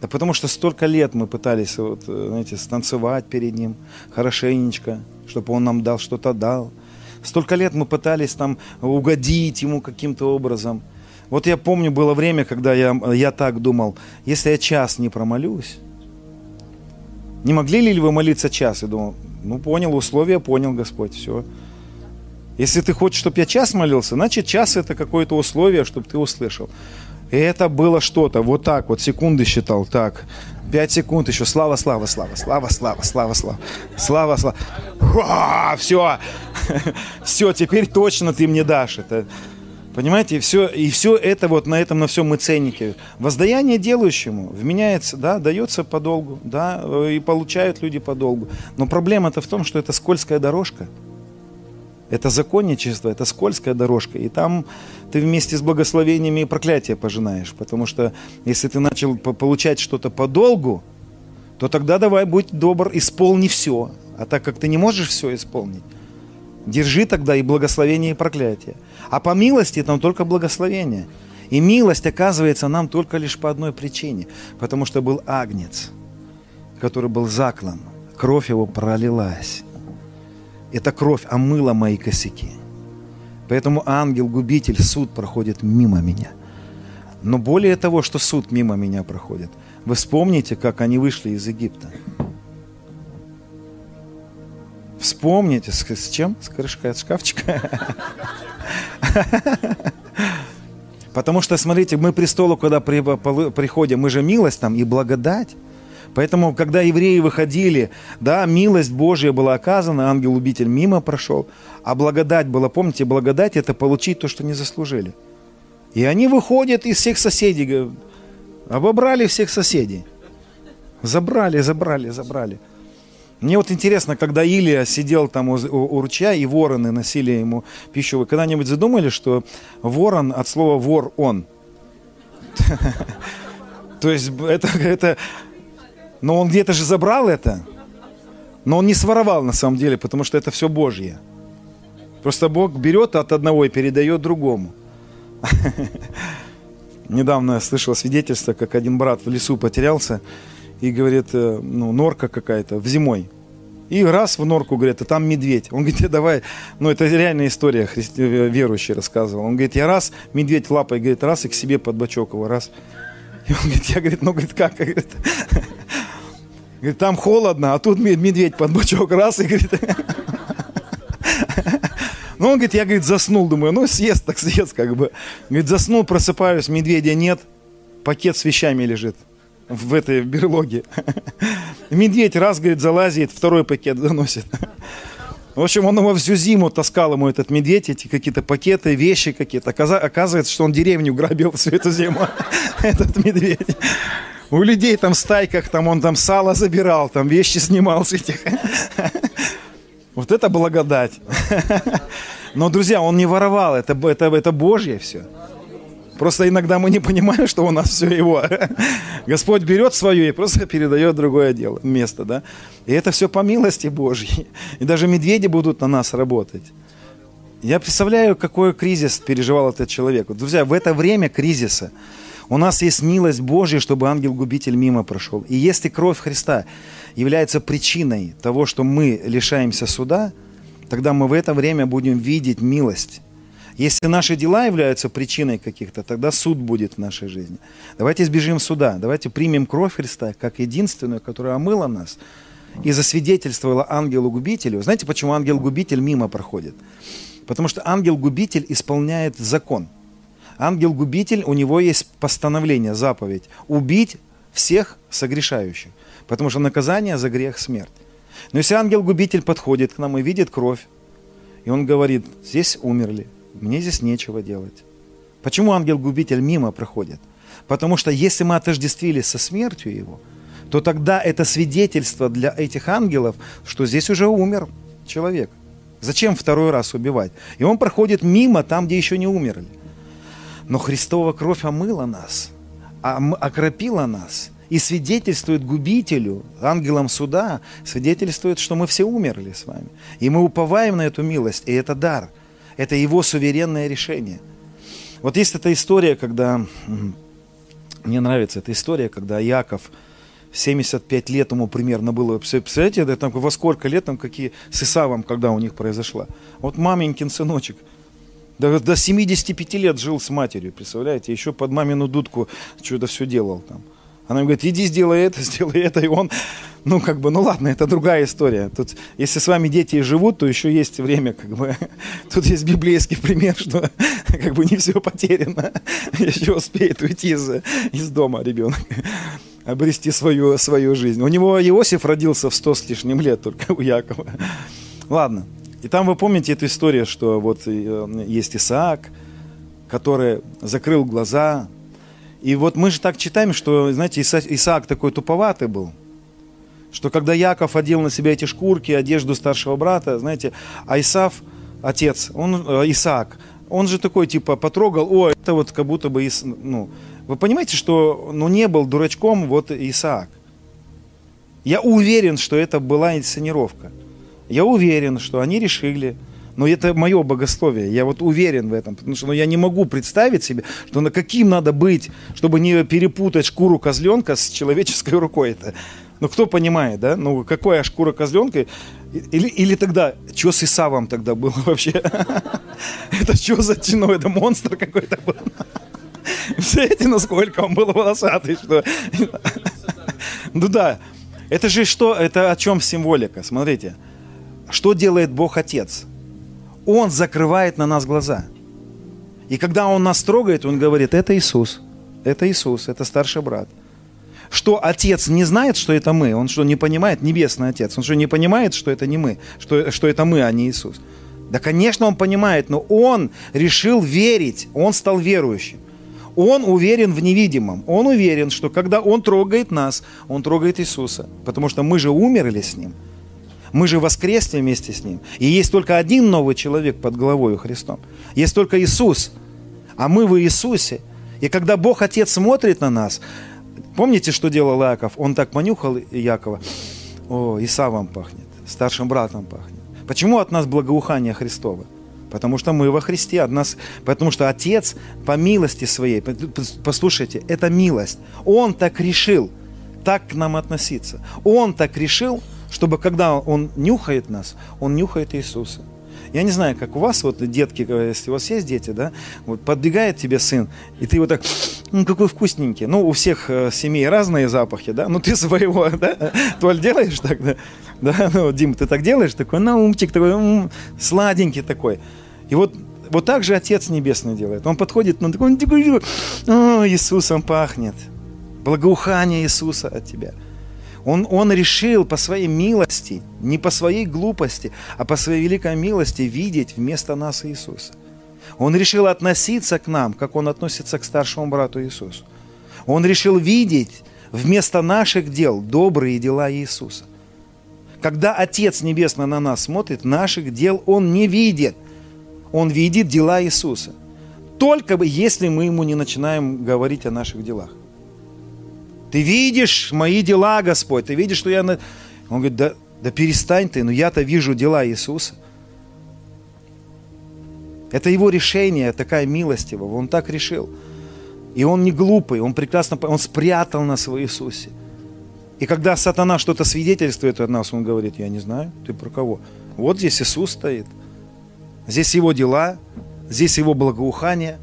Да потому что столько лет мы пытались, вот, знаете, станцевать перед ним хорошенечко, чтобы он нам дал что-то дал. Столько лет мы пытались там угодить ему каким-то образом. Вот я помню, было время, когда я, я так думал, если я час не промолюсь, не могли ли вы молиться час? И думал, ну понял, условия понял Господь, все. Если ты хочешь, чтобы я час молился, значит час это какое-то условие, чтобы ты услышал. И это было что-то, вот так вот, секунды считал, так, пять секунд еще, слава, слава, слава, слава, слава, слава, слава, слава, слава, все, все, теперь точно ты мне дашь это. Понимаете, и все, и все это вот на этом, на всем мы ценники. Воздаяние делающему вменяется, да, дается подолгу, да, и получают люди подолгу. Но проблема-то в том, что это скользкая дорожка – это законничество, это скользкая дорожка. И там ты вместе с благословениями и проклятия пожинаешь. Потому что если ты начал получать что-то по долгу, то тогда давай будь добр, исполни все. А так как ты не можешь все исполнить, держи тогда и благословение, и проклятие. А по милости там только благословение. И милость оказывается нам только лишь по одной причине. Потому что был агнец, который был заклан. Кровь его пролилась. Эта кровь омыла мои косяки. Поэтому ангел-губитель, суд проходит мимо меня. Но более того, что суд мимо меня проходит, вы вспомните, как они вышли из Египта. Вспомните, с, с чем? С крышкой от шкафчика? Потому что, смотрите, мы престолу, когда приходим, мы же милость там и благодать. Поэтому, когда евреи выходили, да, милость Божья была оказана, ангел-убитель мимо прошел, а благодать была, помните, благодать – это получить то, что не заслужили. И они выходят из всех соседей, обобрали всех соседей. Забрали, забрали, забрали. Мне вот интересно, когда Илия сидел там у, у, у ручья, и вороны носили ему пищу, вы когда-нибудь задумали, что ворон от слова вор он? То есть это, это но он где-то же забрал это. Но он не своровал на самом деле, потому что это все Божье. Просто Бог берет от одного и передает другому. Недавно я слышал свидетельство, как один брат в лесу потерялся и говорит, э, ну, норка какая-то, в зимой. И раз в норку, говорит, а там медведь. Он говорит, давай, ну это реальная история, христи... верующий рассказывал. Он говорит, я раз, медведь лапой, говорит, раз и к себе под бочок его, раз. И он говорит, я, говорит, ну, говорит, как? Говорит, Говорит, там холодно, а тут медведь под бочок раз и говорит... Ну, он говорит, я, говорит, заснул, думаю, ну, съест так съест, как бы. Говорит, заснул, просыпаюсь, медведя нет, пакет с вещами лежит в этой берлоге. Медведь раз, говорит, залазит, второй пакет заносит. В общем, он его всю зиму таскал ему этот медведь, эти какие-то пакеты, вещи какие-то. Оказывается, что он деревню грабил всю эту зиму, этот медведь. У людей там в стайках, там он там сало забирал, там вещи снимал с этих. Вот это благодать. Но, друзья, он не воровал, это, это, это Божье все. Просто иногда мы не понимаем, что у нас все его. Господь берет свое и просто передает другое дело, место, да. И это все по милости Божьей. И даже медведи будут на нас работать. Я представляю, какой кризис переживал этот человек. Друзья, в это время кризиса у нас есть милость Божья, чтобы ангел-губитель мимо прошел. И если кровь Христа является причиной того, что мы лишаемся суда, тогда мы в это время будем видеть милость если наши дела являются причиной каких-то, тогда суд будет в нашей жизни. Давайте избежим суда, давайте примем кровь Христа как единственную, которая омыла нас и засвидетельствовала ангелу-губителю. Знаете, почему ангел-губитель мимо проходит? Потому что ангел-губитель исполняет закон. Ангел-губитель, у него есть постановление, заповедь, убить всех согрешающих, потому что наказание за грех – смерть. Но если ангел-губитель подходит к нам и видит кровь, и он говорит, здесь умерли, мне здесь нечего делать. Почему ангел-губитель мимо проходит? Потому что если мы отождествились со смертью его, то тогда это свидетельство для этих ангелов, что здесь уже умер человек. Зачем второй раз убивать? И он проходит мимо там, где еще не умерли. Но Христова кровь омыла нас, окропила нас и свидетельствует губителю, ангелам суда, свидетельствует, что мы все умерли с вами. И мы уповаем на эту милость, и это дар – это его суверенное решение. Вот есть эта история, когда... Мне нравится эта история, когда Яков 75 лет ему примерно было. Представляете, да, там, во сколько лет, там, какие с Исавом, когда у них произошла. Вот маменькин сыночек. До, до 75 лет жил с матерью, представляете? Еще под мамину дудку что-то все делал там. Она говорит, иди сделай это, сделай это. И он, ну как бы, ну ладно, это другая история. Тут, если с вами дети живут, то еще есть время, как бы. Тут есть библейский пример, что как бы не все потеряно. Еще успеет уйти из, из дома ребенок обрести свою, свою жизнь. У него Иосиф родился в сто с лишним лет только у Якова. Ладно. И там вы помните эту историю, что вот э, есть Исаак, который закрыл глаза, и вот мы же так читаем, что, знаете, Иса, Исаак такой туповатый был, что когда Яков одел на себя эти шкурки, одежду старшего брата, знаете, а Исав, отец, он, э, Исаак, он же такой, типа, потрогал, о, это вот как будто бы, Ис... ну, вы понимаете, что, ну, не был дурачком вот Исаак. Я уверен, что это была инсценировка. Я уверен, что они решили, но это мое богословие, я вот уверен в этом, потому что ну, я не могу представить себе, что на каким надо быть, чтобы не перепутать шкуру козленка с человеческой рукой. Это. Ну, кто понимает, да? Ну, какая шкура козленка? Или, или тогда, что с Исавом тогда было вообще? Это что за ну, это монстр какой-то был? Представляете, насколько он был волосатый, что... Ну да, это же что, это о чем символика? Смотрите, что делает Бог Отец? Он закрывает на нас глаза. И когда Он нас трогает, Он говорит, это Иисус, это Иисус, это старший брат. Что Отец не знает, что это мы? Он что, не понимает? Небесный Отец. Он что, не понимает, что это не мы? Что, что это мы, а не Иисус? Да, конечно, Он понимает, но Он решил верить. Он стал верующим. Он уверен в невидимом. Он уверен, что когда Он трогает нас, Он трогает Иисуса. Потому что мы же умерли с Ним – мы же воскресли вместе с Ним. И есть только один новый человек под головой Христом. Есть только Иисус. А мы в Иисусе. И когда Бог Отец смотрит на нас, помните, что делал Иаков? Он так понюхал Якова. О, Исавом пахнет, старшим братом пахнет. Почему от нас благоухание Христово? Потому что мы во Христе, от нас, потому что Отец по милости своей, послушайте, это милость. Он так решил, так к нам относиться. Он так решил, чтобы когда Он нюхает нас, Он нюхает Иисуса. Я не знаю, как у вас, вот детки, если у вас есть дети, да, вот подбегает тебе сын, и ты вот так, ну, какой вкусненький. Ну, у всех э, семей разные запахи, да, ну, ты своего, да, Толь, делаешь так, да, да, ну, Дим, ты так делаешь, такой, на умчик такой, м-м, сладенький такой. И вот вот так же Отец Небесный делает. Он подходит, он такой, о, Иисусом пахнет. Благоухание Иисуса от тебя – он, он решил по своей милости, не по своей глупости, а по своей великой милости видеть вместо нас Иисуса. Он решил относиться к нам, как он относится к старшему брату Иисусу. Он решил видеть вместо наших дел добрые дела Иисуса. Когда Отец Небесный на нас смотрит, наших дел Он не видит. Он видит дела Иисуса. Только бы, если мы Ему не начинаем говорить о наших делах. Ты видишь мои дела, Господь, ты видишь, что я... На... Он говорит, да, да перестань ты, но я-то вижу дела Иисуса. Это его решение, такая милость его. Он так решил. И он не глупый, он прекрасно, он спрятал нас в Иисусе. И когда сатана что-то свидетельствует от нас, он говорит, я не знаю, ты про кого? Вот здесь Иисус стоит. Здесь его дела, здесь его благоухание,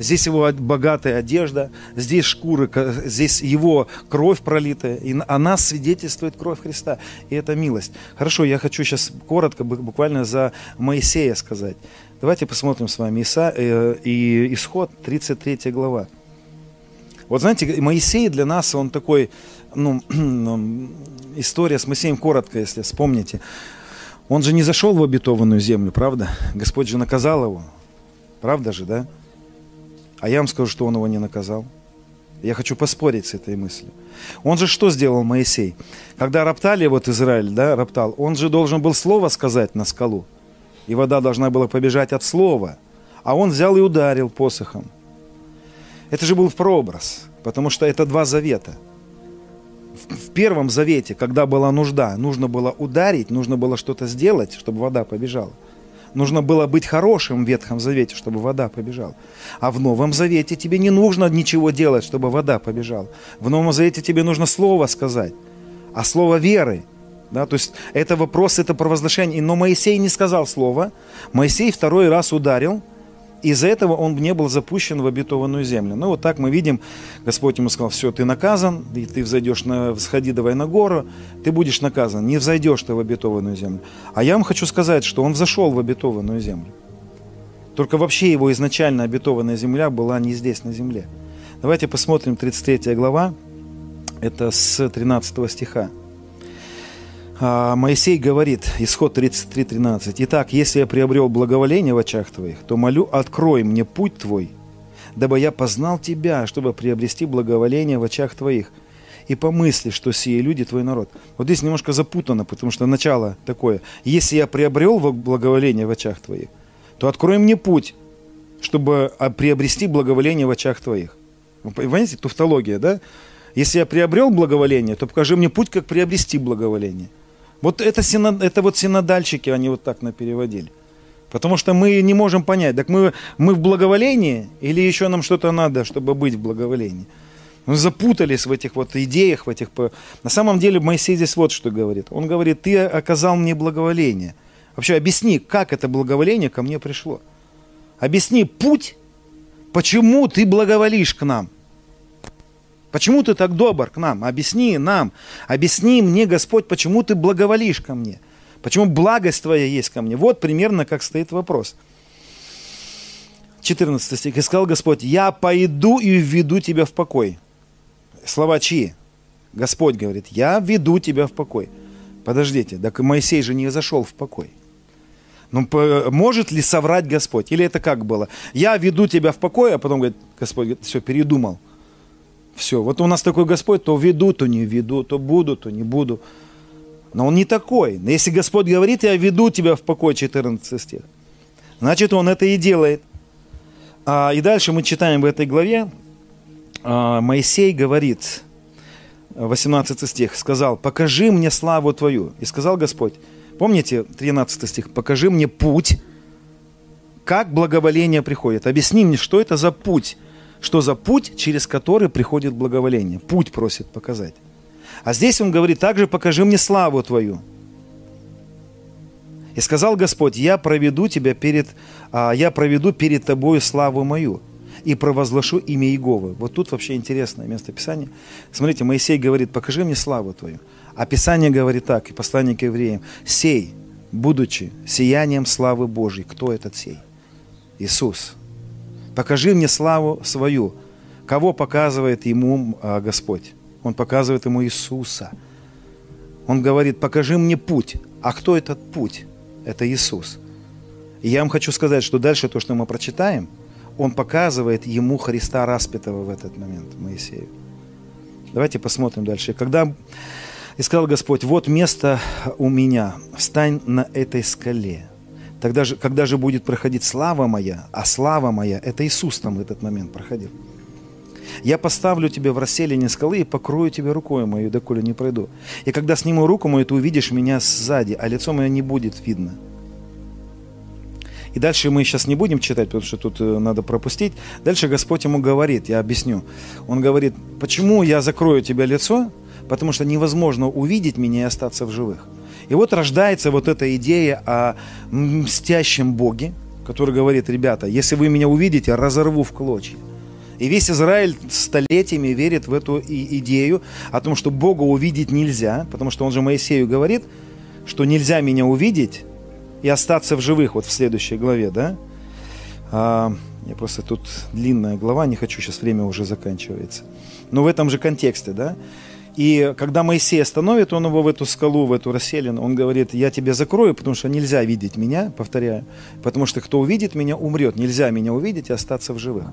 здесь его богатая одежда, здесь шкуры, здесь его кровь пролитая, и о нас свидетельствует кровь Христа. И это милость. Хорошо, я хочу сейчас коротко, буквально за Моисея сказать. Давайте посмотрим с вами Иса, э, и Исход, 33 глава. Вот знаете, Моисей для нас, он такой, ну, история с Моисеем коротко, если вспомните. Он же не зашел в обетованную землю, правда? Господь же наказал его. Правда же, да? А я вам скажу, что он его не наказал. Я хочу поспорить с этой мыслью. Он же что сделал, Моисей? Когда роптали, вот Израиль, да, роптал, он же должен был слово сказать на скалу. И вода должна была побежать от слова. А он взял и ударил посохом. Это же был прообраз, потому что это два завета. В первом завете, когда была нужда, нужно было ударить, нужно было что-то сделать, чтобы вода побежала. Нужно было быть хорошим в Ветхом Завете, чтобы вода побежала. А в Новом Завете тебе не нужно ничего делать, чтобы вода побежала. В Новом Завете тебе нужно слово сказать, а слово веры. Да, то есть это вопрос, это провозглашение. Но Моисей не сказал слова. Моисей второй раз ударил, из-за этого он не был запущен в обетованную землю. Ну вот так мы видим, Господь ему сказал, все, ты наказан, и ты взойдешь на, сходи давай на гору, ты будешь наказан, не взойдешь ты в обетованную землю. А я вам хочу сказать, что он взошел в обетованную землю. Только вообще его изначально обетованная земля была не здесь, на земле. Давайте посмотрим 33 глава, это с 13 стиха. А, Моисей говорит, исход 33.13, «Итак, если я приобрел благоволение в очах твоих, то молю, открой мне путь твой, дабы я познал тебя, чтобы приобрести благоволение в очах твоих, и помысли, что сие люди твой народ». Вот здесь немножко запутано, потому что начало такое. «Если я приобрел благоволение в очах твоих, то открой мне путь, чтобы а, приобрести благоволение в очах твоих». Вы понимаете, туфтология, да? Если я приобрел благоволение, то покажи мне путь, как приобрести благоволение. Вот это, синод, это вот синодальщики, они вот так на переводили. Потому что мы не можем понять, так мы, мы в благоволении или еще нам что-то надо, чтобы быть в благоволении? Мы запутались в этих вот идеях, в этих... На самом деле Моисей здесь вот что говорит. Он говорит, ты оказал мне благоволение. Вообще объясни, как это благоволение ко мне пришло. Объясни путь, почему ты благоволишь к нам – Почему ты так добр к нам? Объясни нам, объясни мне, Господь, почему ты благоволишь ко мне? Почему благость твоя есть ко мне? Вот примерно как стоит вопрос. 14 стих. «И сказал Господь, я пойду и введу тебя в покой». Слова чьи? Господь говорит, я веду тебя в покой. Подождите, так Моисей же не зашел в покой. Ну, может ли соврать Господь? Или это как было? Я веду тебя в покой, а потом говорит, Господь говорит, все, передумал. Все. Вот у нас такой Господь, то веду, то не веду, то буду, то не буду. Но Он не такой. Если Господь говорит, я веду тебя в покой, 14 стих, значит, Он это и делает. А, и дальше мы читаем в этой главе, а, Моисей говорит, 18 стих, сказал, покажи мне славу Твою. И сказал Господь, помните 13 стих, покажи мне путь, как благоволение приходит. Объясни мне, что это за путь, что за путь, через который приходит благоволение. Путь просит показать. А здесь он говорит, также покажи мне славу твою. И сказал Господь, я проведу тебя перед, а, я проведу перед тобою славу мою и провозглашу имя Иеговы. Вот тут вообще интересное место Писания. Смотрите, Моисей говорит, покажи мне славу твою. А Писание говорит так, и послание к евреям, сей, будучи сиянием славы Божьей. Кто этот сей? Иисус. Покажи мне славу свою. Кого показывает ему а, Господь? Он показывает ему Иисуса. Он говорит, покажи мне путь. А кто этот путь? Это Иисус. И я вам хочу сказать, что дальше то, что мы прочитаем, он показывает ему Христа распятого в этот момент, Моисею. Давайте посмотрим дальше. Когда И сказал Господь, вот место у меня, встань на этой скале. Тогда же, когда же будет проходить слава моя, а слава моя, это Иисус там этот момент проходил. Я поставлю тебя в расселение скалы и покрою тебя рукой мою, доколе не пройду. И когда сниму руку мою, ты увидишь меня сзади, а лицо мое не будет видно. И дальше мы сейчас не будем читать, потому что тут э, надо пропустить. Дальше Господь ему говорит, я объясню. Он говорит, почему я закрою тебе лицо? Потому что невозможно увидеть меня и остаться в живых. И вот рождается вот эта идея о мстящем Боге, который говорит, ребята, если вы меня увидите, разорву в клочья. И весь Израиль столетиями верит в эту идею о том, что Бога увидеть нельзя, потому что он же Моисею говорит, что нельзя меня увидеть и остаться в живых, вот в следующей главе, да? А, я просто тут длинная глава, не хочу, сейчас время уже заканчивается. Но в этом же контексте, да? И когда Моисей остановит он его в эту скалу, в эту расселину, он говорит, я тебя закрою, потому что нельзя видеть меня, повторяю, потому что кто увидит меня, умрет. Нельзя меня увидеть и остаться в живых.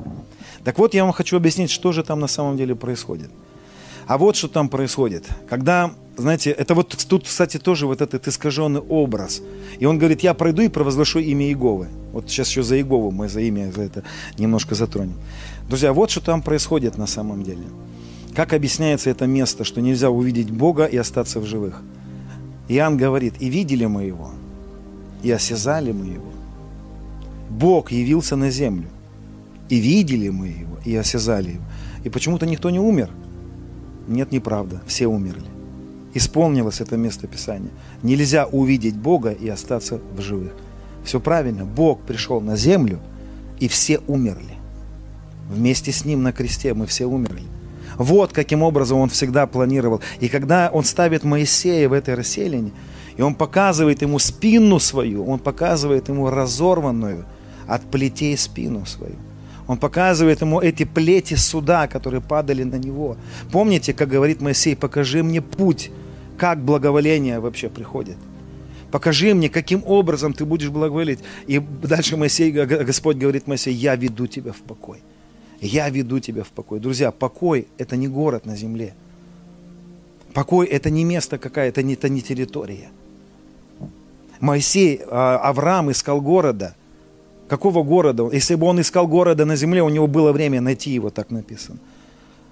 Так вот, я вам хочу объяснить, что же там на самом деле происходит. А вот что там происходит. Когда, знаете, это вот тут, кстати, тоже вот этот искаженный образ. И он говорит, я пройду и провозглашу имя Иеговы. Вот сейчас еще за Иегову мы за имя за это немножко затронем. Друзья, вот что там происходит на самом деле. Как объясняется это место, что нельзя увидеть Бога и остаться в живых? Иоанн говорит, и видели мы Его, и осязали мы Его. Бог явился на землю, и видели мы Его, и осязали Его. И почему-то никто не умер. Нет, неправда, все умерли. Исполнилось это место Писания. Нельзя увидеть Бога и остаться в живых. Все правильно, Бог пришел на землю, и все умерли. Вместе с Ним на кресте мы все умерли. Вот каким образом он всегда планировал. И когда он ставит Моисея в этой расселине, и он показывает ему спину свою, он показывает ему разорванную от плетей спину свою. Он показывает ему эти плети суда, которые падали на него. Помните, как говорит Моисей, покажи мне путь, как благоволение вообще приходит. Покажи мне, каким образом ты будешь благоволить. И дальше Моисей, Господь говорит Моисей, я веду тебя в покой я веду тебя в покой. Друзья, покой – это не город на земле. Покой – это не место какая-то, это не территория. Моисей, а, Авраам искал города. Какого города? Если бы он искал города на земле, у него было время найти его, так написано.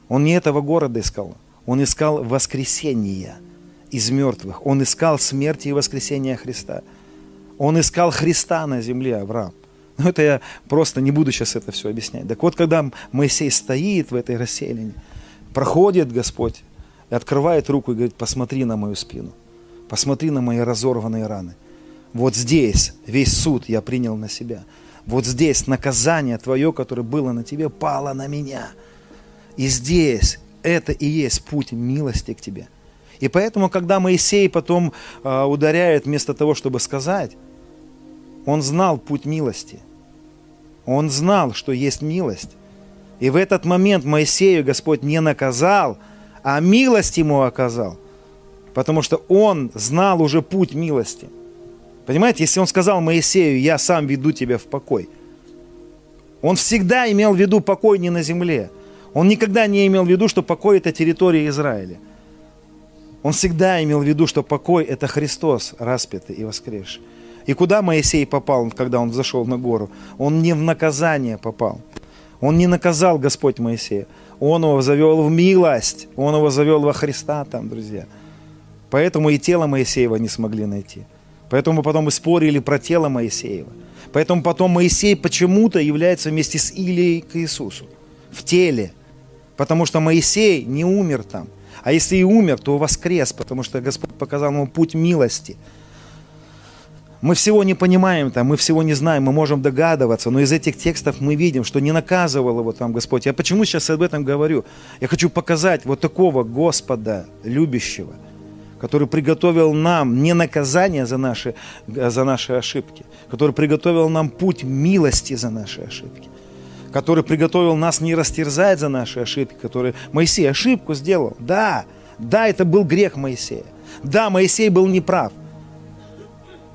Он не этого города искал. Он искал воскресения из мертвых. Он искал смерти и воскресения Христа. Он искал Христа на земле, Авраам. Но это я просто не буду сейчас это все объяснять. Так вот, когда Моисей стоит в этой расселине, проходит Господь и открывает руку и говорит, посмотри на мою спину, посмотри на мои разорванные раны. Вот здесь весь суд я принял на себя. Вот здесь наказание твое, которое было на тебе, пало на меня. И здесь это и есть путь милости к тебе. И поэтому, когда Моисей потом э, ударяет вместо того, чтобы сказать, он знал путь милости. Он знал, что есть милость. И в этот момент Моисею Господь не наказал, а милость ему оказал. Потому что он знал уже путь милости. Понимаете, если он сказал Моисею, я сам веду тебя в покой, он всегда имел в виду покой не на земле. Он никогда не имел в виду, что покой – это территория Израиля. Он всегда имел в виду, что покой – это Христос, распятый и воскресший. И куда Моисей попал, когда он зашел на гору? Он не в наказание попал. Он не наказал Господь Моисея. Он его завел в милость. Он его завел во Христа там, друзья. Поэтому и тело Моисеева не смогли найти. Поэтому потом мы спорили про тело Моисеева. Поэтому потом Моисей почему-то является вместе с Илией к Иисусу. В теле. Потому что Моисей не умер там. А если и умер, то воскрес, потому что Господь показал ему путь милости – мы всего не понимаем, там, мы всего не знаем, мы можем догадываться, но из этих текстов мы видим, что не наказывал его там Господь. Я почему сейчас об этом говорю? Я хочу показать вот такого Господа любящего, который приготовил нам не наказание за наши, за наши ошибки, который приготовил нам путь милости за наши ошибки, который приготовил нас не растерзать за наши ошибки, который Моисей ошибку сделал. Да, да, это был грех Моисея. Да, Моисей был неправ.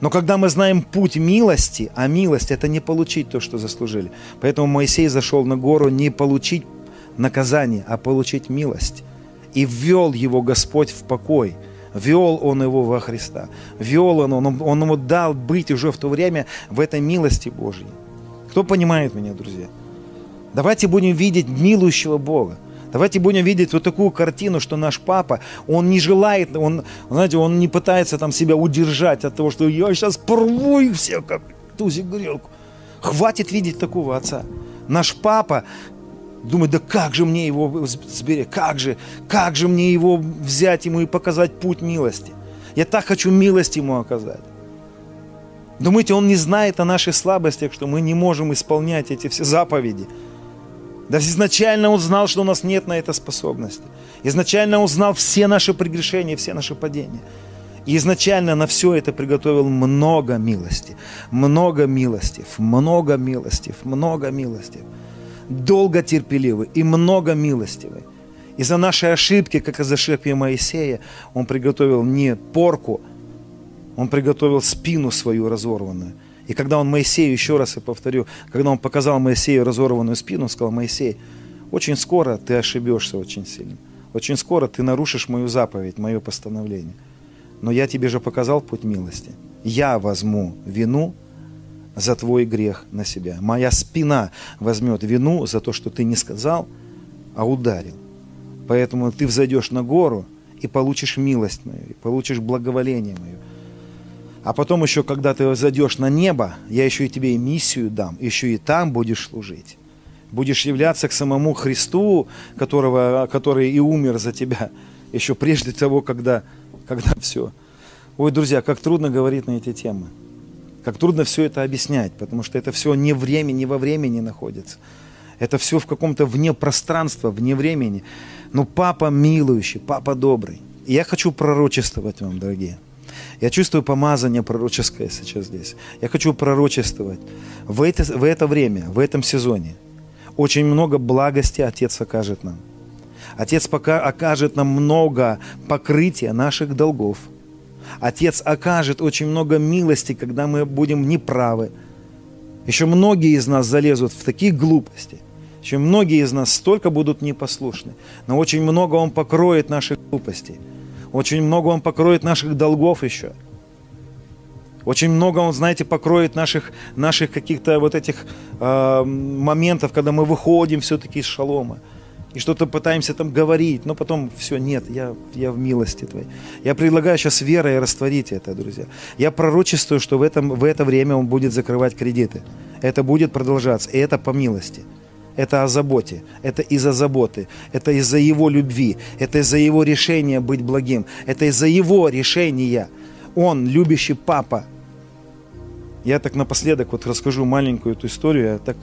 Но когда мы знаем путь милости, а милость – это не получить то, что заслужили. Поэтому Моисей зашел на гору не получить наказание, а получить милость. И ввел его Господь в покой. Вел он его во Христа. Вел он, он, он ему дал быть уже в то время в этой милости Божьей. Кто понимает меня, друзья? Давайте будем видеть милующего Бога. Давайте будем видеть вот такую картину, что наш папа, он не желает, он, знаете, он не пытается там себя удержать от того, что я сейчас порву их всех, как тузик грелку. Хватит видеть такого отца. Наш папа думает, да как же мне его сберечь, как же, как же мне его взять ему и показать путь милости. Я так хочу милость ему оказать. Думаете, он не знает о наших слабостях, что мы не можем исполнять эти все заповеди. Да изначально он знал, что у нас нет на это способности. Изначально он знал все наши прегрешения, все наши падения. И изначально на все это приготовил много милости, много милостив, много милостив, много милостив. Долго терпеливый и много милостивый. И за наши ошибки, как и за ошибки Моисея, он приготовил не порку, он приготовил спину свою разорванную. И когда он Моисею, еще раз я повторю, когда он показал Моисею разорванную спину, он сказал, Моисей, очень скоро ты ошибешься очень сильно. Очень скоро ты нарушишь мою заповедь, мое постановление. Но я тебе же показал путь милости. Я возьму вину за твой грех на себя. Моя спина возьмет вину за то, что ты не сказал, а ударил. Поэтому ты взойдешь на гору и получишь милость мою, и получишь благоволение мое. А потом еще, когда ты зайдешь на небо, я еще и тебе и миссию дам, еще и там будешь служить. Будешь являться к самому Христу, которого, который и умер за тебя, еще прежде того, когда, когда все. Ой, друзья, как трудно говорить на эти темы. Как трудно все это объяснять, потому что это все не время, не во времени находится. Это все в каком-то вне пространства, вне времени. Но папа милующий, папа добрый. И я хочу пророчествовать вам, дорогие. Я чувствую помазание пророческое сейчас здесь. Я хочу пророчествовать. В это, в это время, в этом сезоне очень много благости Отец окажет нам. Отец пока окажет нам много покрытия наших долгов. Отец окажет очень много милости, когда мы будем неправы. Еще многие из нас залезут в такие глупости. Еще многие из нас столько будут непослушны. Но очень много Он покроет наших глупостей. Очень много Он покроет наших долгов еще. Очень много Он, знаете, покроет наших, наших каких-то вот этих э, моментов, когда мы выходим все-таки из шалома. И что-то пытаемся там говорить, но потом все, нет, я, я в милости Твоей. Я предлагаю сейчас верой растворить это, друзья. Я пророчествую, что в, этом, в это время Он будет закрывать кредиты. Это будет продолжаться, и это по милости. Это о заботе, это из-за заботы, это из-за его любви, это из-за его решения быть благим, это из-за его решения. Он, любящий папа. Я так напоследок вот расскажу маленькую эту историю. Я так,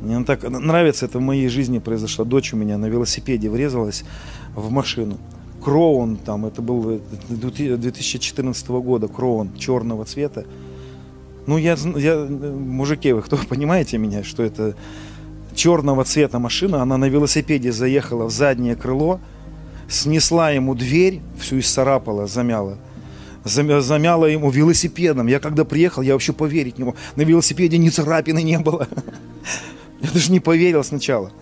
мне так нравится, это в моей жизни произошло. Дочь у меня на велосипеде врезалась в машину. Кроун, там, это был 2014 года, Кроун черного цвета. Ну, я, я, мужики, вы кто понимаете меня, что это черного цвета машина, она на велосипеде заехала в заднее крыло, снесла ему дверь, всю исцарапала, замяла. Замяла ему велосипедом. Я когда приехал, я вообще поверить не мог. На велосипеде ни царапины не было. Я даже не поверил сначала.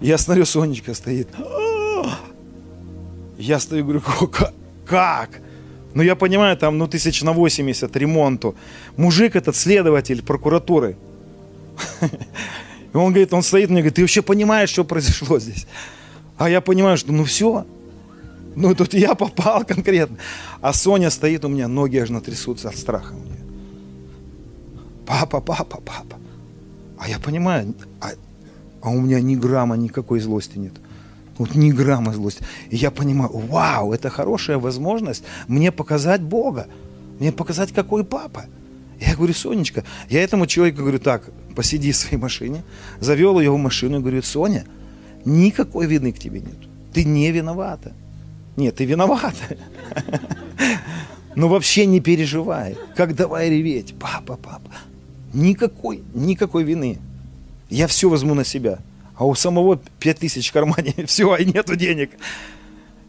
Я смотрю, Сонечка стоит. Я стою, говорю, как? Ну, я понимаю, там, ну, тысяч на 80 ремонту. Мужик этот, следователь прокуратуры. И он говорит, он стоит мне говорит, ты вообще понимаешь, что произошло здесь? А я понимаю, что ну все, ну тут я попал конкретно. А Соня стоит у меня, ноги аж натрясутся от страха. Папа, папа, папа. А я понимаю, а, а у меня ни грамма никакой злости нет. Вот ни грамма злости. И я понимаю, вау, это хорошая возможность мне показать Бога. Мне показать, какой папа. Я говорю, Сонечка, я этому человеку говорю, так, посиди в своей машине, завел ее в машину и говорю, Соня, никакой вины к тебе нет. Ты не виновата. Нет, ты виновата. Но вообще не переживай. Как давай реветь. Папа, папа. Никакой, никакой вины. Я все возьму на себя. А у самого пять тысяч в кармане. Все, и нету денег.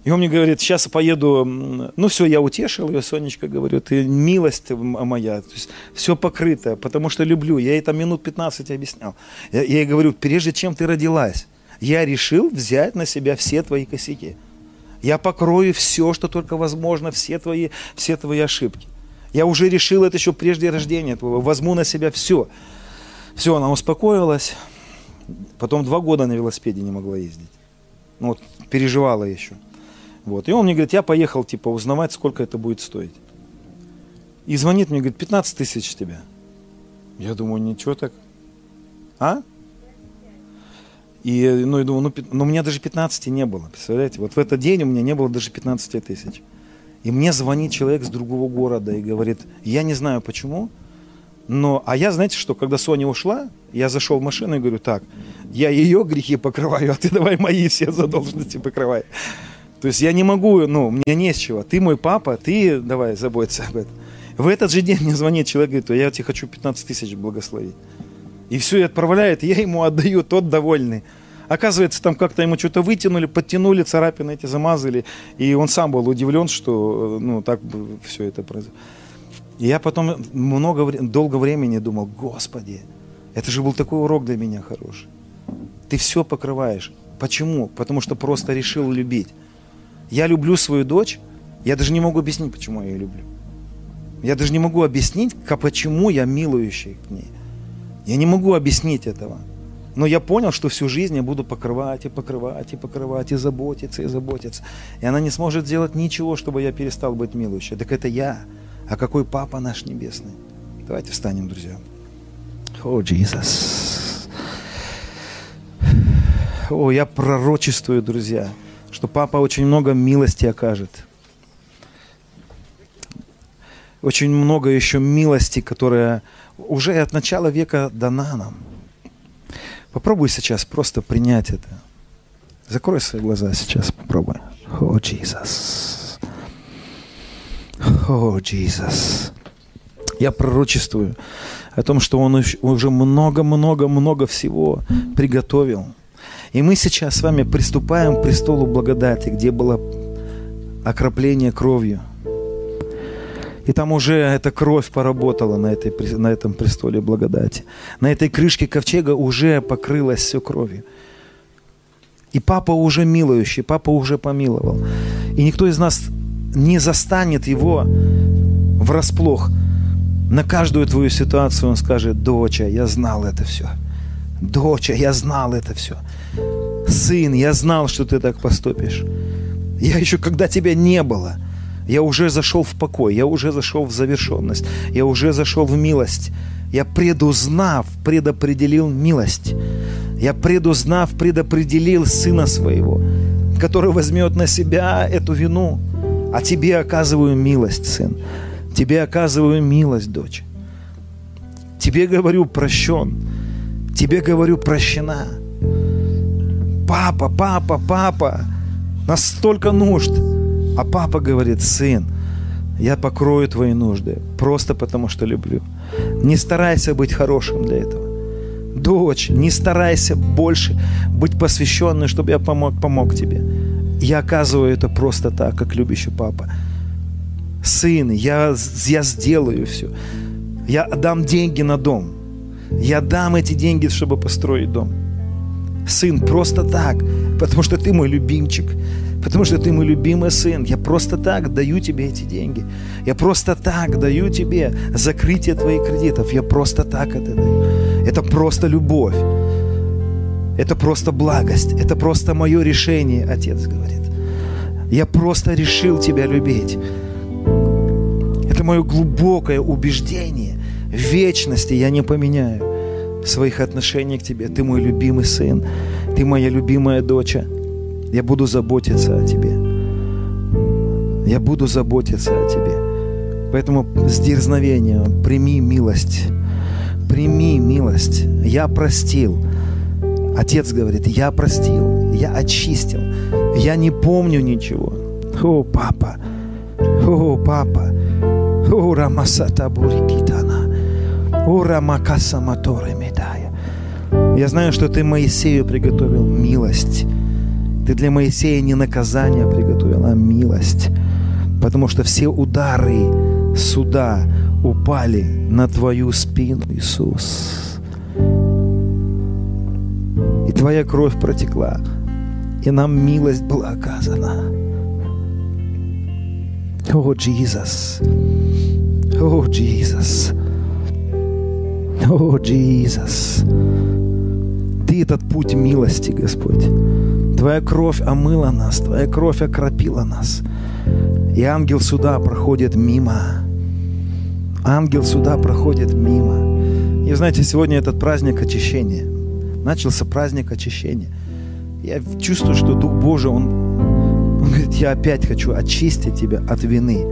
И он мне говорит, сейчас поеду, ну все, я утешил ее, Сонечка, говорю, ты милость моя, то есть все покрыто, потому что люблю. Я ей там минут 15 объяснял. Я, ей говорю, прежде чем ты родилась, я решил взять на себя все твои косяки. Я покрою все, что только возможно, все твои, все твои ошибки. Я уже решил это еще прежде рождения твоего. Возьму на себя все. Все, она успокоилась. Потом два года на велосипеде не могла ездить. Ну вот, переживала еще. Вот. И он мне говорит, я поехал, типа, узнавать, сколько это будет стоить. И звонит мне, говорит, 15 тысяч тебя. Я думаю, ничего так. А? И, ну, я думаю, ну, ну, у меня даже 15 не было, представляете? Вот в этот день у меня не было даже 15 тысяч. И мне звонит человек с другого города и говорит, я не знаю почему, но, а я, знаете что, когда Соня ушла, я зашел в машину и говорю, так, я ее грехи покрываю, а ты давай мои все задолженности покрывай. То есть я не могу, ну, мне не с чего. Ты мой папа, ты давай заботься об этом. В этот же день мне звонит человек, говорит, я тебе хочу 15 тысяч благословить. И все, и отправляет, я ему отдаю, тот довольный. Оказывается, там как-то ему что-то вытянули, подтянули, царапины эти замазали. И он сам был удивлен, что ну, так все это произошло. И я потом много, долго времени думал, Господи, это же был такой урок для меня хороший. Ты все покрываешь. Почему? Потому что просто решил любить. Я люблю свою дочь, я даже не могу объяснить, почему я ее люблю. Я даже не могу объяснить, почему я милующий к ней. Я не могу объяснить этого. Но я понял, что всю жизнь я буду покрывать и покрывать и покрывать и заботиться и заботиться. И она не сможет сделать ничего, чтобы я перестал быть милующей. Так это я. А какой папа наш небесный? Давайте встанем, друзья. О, Иисус. О, я пророчествую, друзья, что папа очень много милости окажет. Очень много еще милости, которая уже от начала века дана нам. Попробуй сейчас просто принять это. Закрой свои глаза сейчас, попробуй. О, Иисус. О, Иисус. Я пророчествую о том, что Он уже много-много-много всего приготовил. И мы сейчас с вами приступаем к престолу благодати, где было окропление кровью – и там уже эта кровь поработала на, этой, на этом престоле благодати. На этой крышке ковчега уже покрылось все кровью. И папа уже милующий, папа уже помиловал. И никто из нас не застанет его врасплох. На каждую твою ситуацию он скажет, доча, я знал это все. Доча, я знал это все. Сын, я знал, что ты так поступишь. Я еще, когда тебя не было – я уже зашел в покой, я уже зашел в завершенность, я уже зашел в милость. Я предузнав, предопределил милость. Я предузнав, предопределил Сына Своего, который возьмет на себя эту вину. А тебе оказываю милость, сын. Тебе оказываю милость, дочь. Тебе говорю прощен. Тебе говорю прощена. Папа, папа, папа, настолько нужд. А папа говорит, сын, я покрою твои нужды просто потому, что люблю. Не старайся быть хорошим для этого. Дочь, не старайся больше быть посвященной, чтобы я помог, помог тебе. Я оказываю это просто так, как любящий папа. Сын, я, я сделаю все. Я дам деньги на дом. Я дам эти деньги, чтобы построить дом. Сын, просто так, потому что ты мой любимчик. Потому что ты мой любимый сын. Я просто так даю тебе эти деньги. Я просто так даю тебе закрытие твоих кредитов. Я просто так это даю. Это просто любовь. Это просто благость. Это просто мое решение, Отец говорит. Я просто решил тебя любить. Это мое глубокое убеждение. В вечности я не поменяю своих отношений к тебе. Ты мой любимый сын. Ты моя любимая дочь. Я буду заботиться о тебе. Я буду заботиться о тебе. Поэтому с дерзновением прими милость. Прими милость. Я простил. Отец говорит, я простил, я очистил. Я не помню ничего. О, папа, о, папа, о, рамасата бурикитана, о, рамакаса моторы медая. Я знаю, что ты Моисею приготовил милость. Ты для Моисея не наказание приготовил, а милость. Потому что все удары суда упали на твою спину, Иисус. И твоя кровь протекла, и нам милость была оказана. О, Иисус. О, Иисус. О, Иисус. Ты этот путь милости, Господь. Твоя кровь омыла нас, Твоя кровь окропила нас. И ангел суда проходит мимо. Ангел суда проходит мимо. И знаете, сегодня этот праздник очищения. Начался праздник очищения. Я чувствую, что Дух Божий, Он, он говорит, я опять хочу очистить тебя от вины.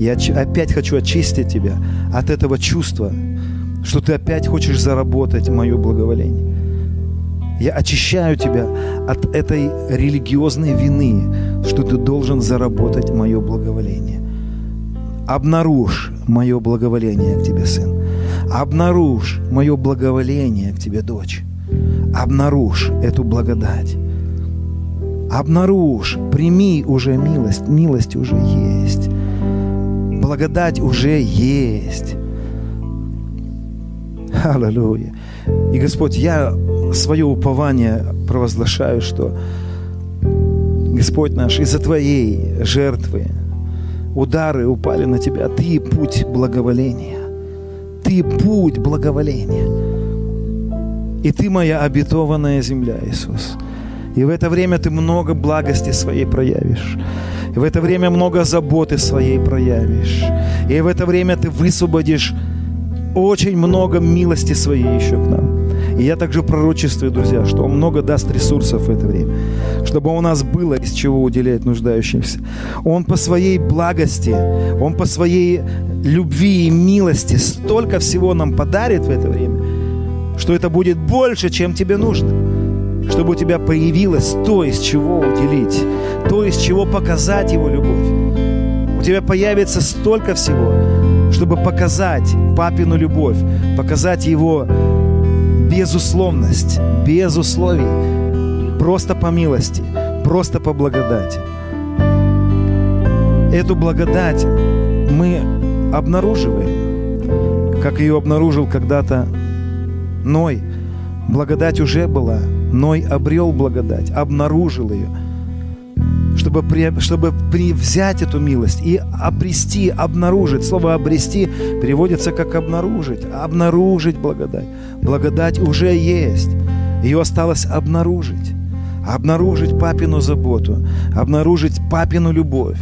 Я опять хочу очистить тебя от этого чувства, что ты опять хочешь заработать мое благоволение. Я очищаю тебя от этой религиозной вины, что ты должен заработать мое благоволение. Обнаружь мое благоволение к тебе, сын. Обнаружь мое благоволение к тебе, дочь. Обнаружь эту благодать. Обнаружь, прими уже милость. Милость уже есть. Благодать уже есть. Аллилуйя. И, Господь, я свое упование провозглашаю, что Господь наш, из-за Твоей жертвы удары упали на Тебя. Ты путь благоволения. Ты путь благоволения. И Ты моя обетованная земля, Иисус. И в это время Ты много благости своей проявишь. И в это время много заботы своей проявишь. И в это время Ты высвободишь очень много милости своей еще к нам. И я также пророчествую, друзья, что Он много даст ресурсов в это время, чтобы у нас было из чего уделять нуждающимся. Он по своей благости, Он по своей любви и милости столько всего нам подарит в это время, что это будет больше, чем тебе нужно. Чтобы у тебя появилось то, из чего уделить, то, из чего показать Его любовь. У тебя появится столько всего, чтобы показать папину любовь, показать Его безусловность, без условий, просто по милости, просто по благодати. Эту благодать мы обнаруживаем, как ее обнаружил когда-то Ной. Благодать уже была. Ной обрел благодать, обнаружил ее, чтобы, при, чтобы при, взять эту милость и обрести, обнаружить. Слово «обрести» переводится как «обнаружить», обнаружить благодать. Благодать уже есть, ее осталось обнаружить. Обнаружить папину заботу, обнаружить папину любовь.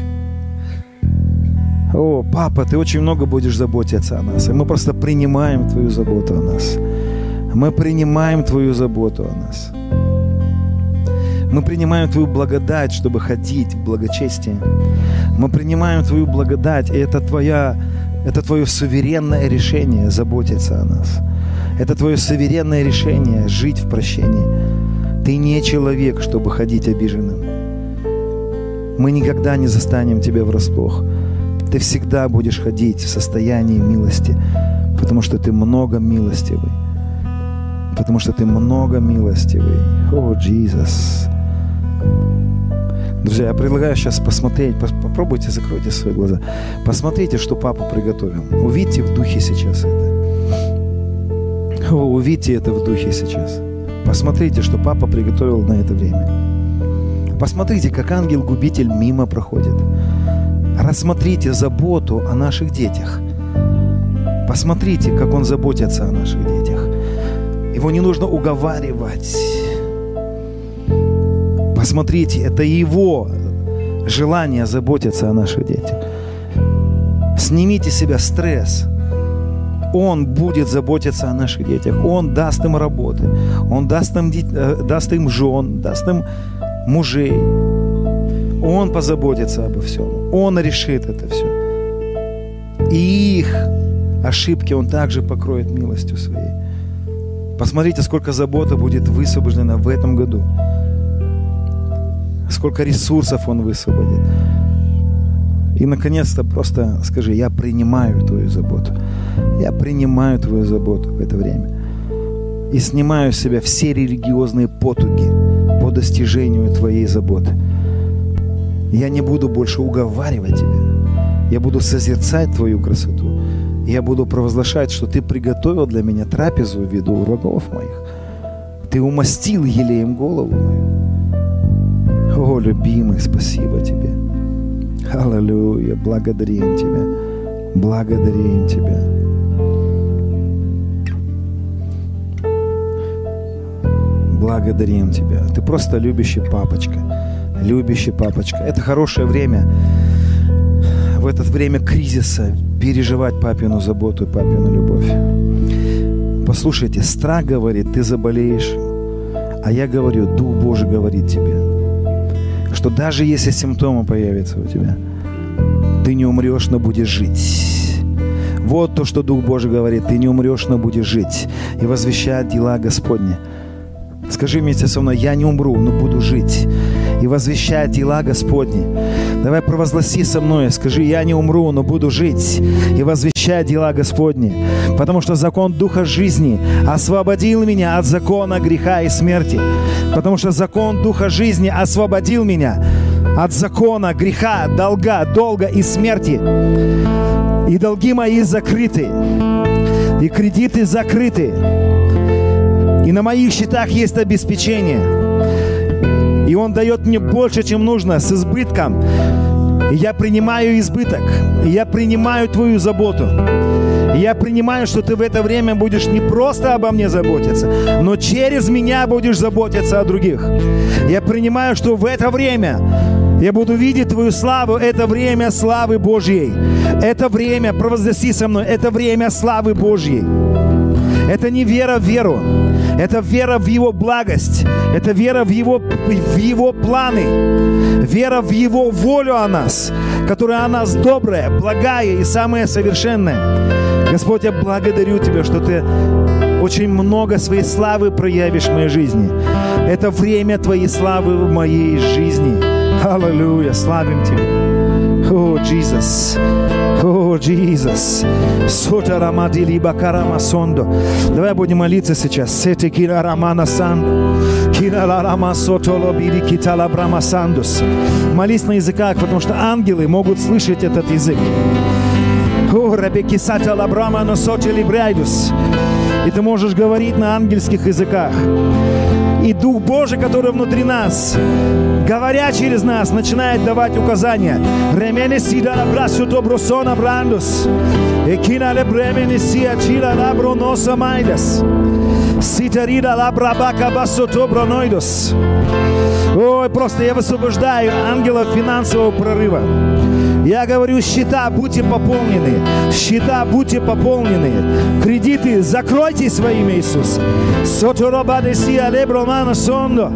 О, папа, ты очень много будешь заботиться о нас, и мы просто принимаем твою заботу о нас. Мы принимаем Твою заботу о нас. Мы принимаем Твою благодать, чтобы ходить в благочестии. Мы принимаем Твою благодать, и это, твоя, это Твое суверенное решение заботиться о нас. Это Твое суверенное решение жить в прощении. Ты не человек, чтобы ходить обиженным. Мы никогда не застанем Тебя врасплох. Ты всегда будешь ходить в состоянии милости, потому что Ты много милостивый потому что ты много милостивый. О, Иисус. Друзья, я предлагаю сейчас посмотреть, попробуйте, закройте свои глаза. Посмотрите, что папа приготовил. Увидьте в духе сейчас это. Увидьте это в духе сейчас. Посмотрите, что папа приготовил на это время. Посмотрите, как ангел-губитель мимо проходит. Рассмотрите заботу о наших детях. Посмотрите, как он заботится о наших детях. Его не нужно уговаривать. Посмотрите, это его желание заботиться о наших детях. Снимите себя стресс. Он будет заботиться о наших детях. Он даст им работы. Он даст им, э, даст им жен, даст им мужей. Он позаботится обо всем. Он решит это все. И их ошибки Он также покроет милостью Своей. Посмотрите, сколько заботы будет высвобождено в этом году. Сколько ресурсов Он высвободит. И, наконец-то, просто скажи, я принимаю Твою заботу. Я принимаю Твою заботу в это время. И снимаю с себя все религиозные потуги по достижению Твоей заботы. Я не буду больше уговаривать Тебя. Я буду созерцать Твою красоту я буду провозглашать, что Ты приготовил для меня трапезу в виду врагов моих. Ты умастил елеем голову мою. О, любимый, спасибо Тебе. Аллилуйя. Благодарим Тебя. Благодарим Тебя. Благодарим Тебя. Ты просто любящий папочка. Любящий папочка. Это хорошее время. В это время кризиса переживать папину заботу и папину любовь. Послушайте, страх говорит, ты заболеешь. А я говорю, Дух Божий говорит тебе, что даже если симптомы появятся у тебя, ты не умрешь, но будешь жить. Вот то, что Дух Божий говорит, ты не умрешь, но будешь жить и возвещать дела Господни. Скажи вместе со мной, я не умру, но буду жить и возвещать дела Господни. Давай провозгласи со мной, скажи, я не умру, но буду жить и возвещать дела Господни. Потому что закон Духа жизни освободил меня от закона греха и смерти. Потому что закон Духа жизни освободил меня от закона греха, долга, долга и смерти. И долги мои закрыты, и кредиты закрыты. И на моих счетах есть обеспечение. И Он дает мне больше, чем нужно, с избытком. И я принимаю избыток. И я принимаю Твою заботу. И я принимаю, что Ты в это время будешь не просто обо мне заботиться, но через меня будешь заботиться о других. Я принимаю, что в это время я буду видеть Твою славу. Это время славы Божьей. Это время, провозгласи со мной, это время славы Божьей. Это не вера в веру. Это вера в Его благость. Это вера в Его, в его планы. Вера в Его волю о нас, которая о нас добрая, благая и самая совершенная. Господь, я благодарю Тебя, что Ты очень много своей славы проявишь в моей жизни. Это время Твоей славы в моей жизни. Аллилуйя, славим Тебя. Oh, Jesus. Oh, Jesus. Давай будем молиться сейчас. Сети кира рамана сандо. Кира рама сотоло бири китала брама сандус. Молись на языках, потому что ангелы могут слышать этот язык. И ты можешь говорить на ангельских языках. И Дух Божий, который внутри нас, говоря через нас, начинает давать указания. Ремени сидара брасу добросона брандус. Экина ле бремени сия чила лабро носа майдас. Ситарида лабрабака басо доброноидос. Ой, просто я высвобождаю ангелов финансового прорыва. Я говорю, счета будьте пополнены. Счета будьте пополнены. Кредиты закройте во имя Иисуса. Соторобадесия лебромана сондо.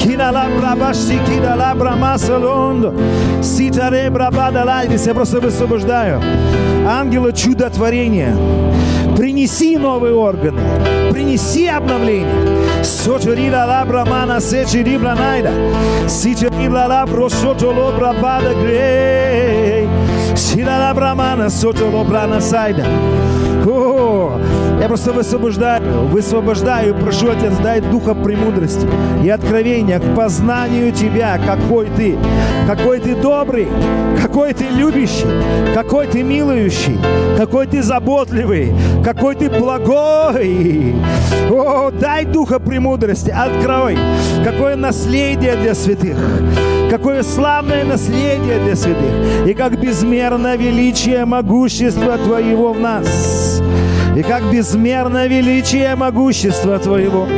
Кина лабра башти, кина лабра масалондо. Ситаре брабада лайдис. Я просто высвобождаю. Ангела чудотворения. Принеси новые органы. Принеси обновление. Соторида лабра мана сечи рибра найда. Ситерибла лабро сото лобра бада грей. Сила лабра мана сото лобра на сайда. О, я просто высвобождаю, высвобождаю, прошу, Отец, дай духа премудрости и откровения к познанию Тебя, какой Ты, какой Ты добрый, какой Ты любящий, какой Ты милующий, какой Ты заботливый, какой Ты благой. О, дай духа премудрости, открой, какое наследие для святых, какое славное наследие для святых, и как безмерно величие могущества Твоего в нас и как безмерно величие могущества Твоего.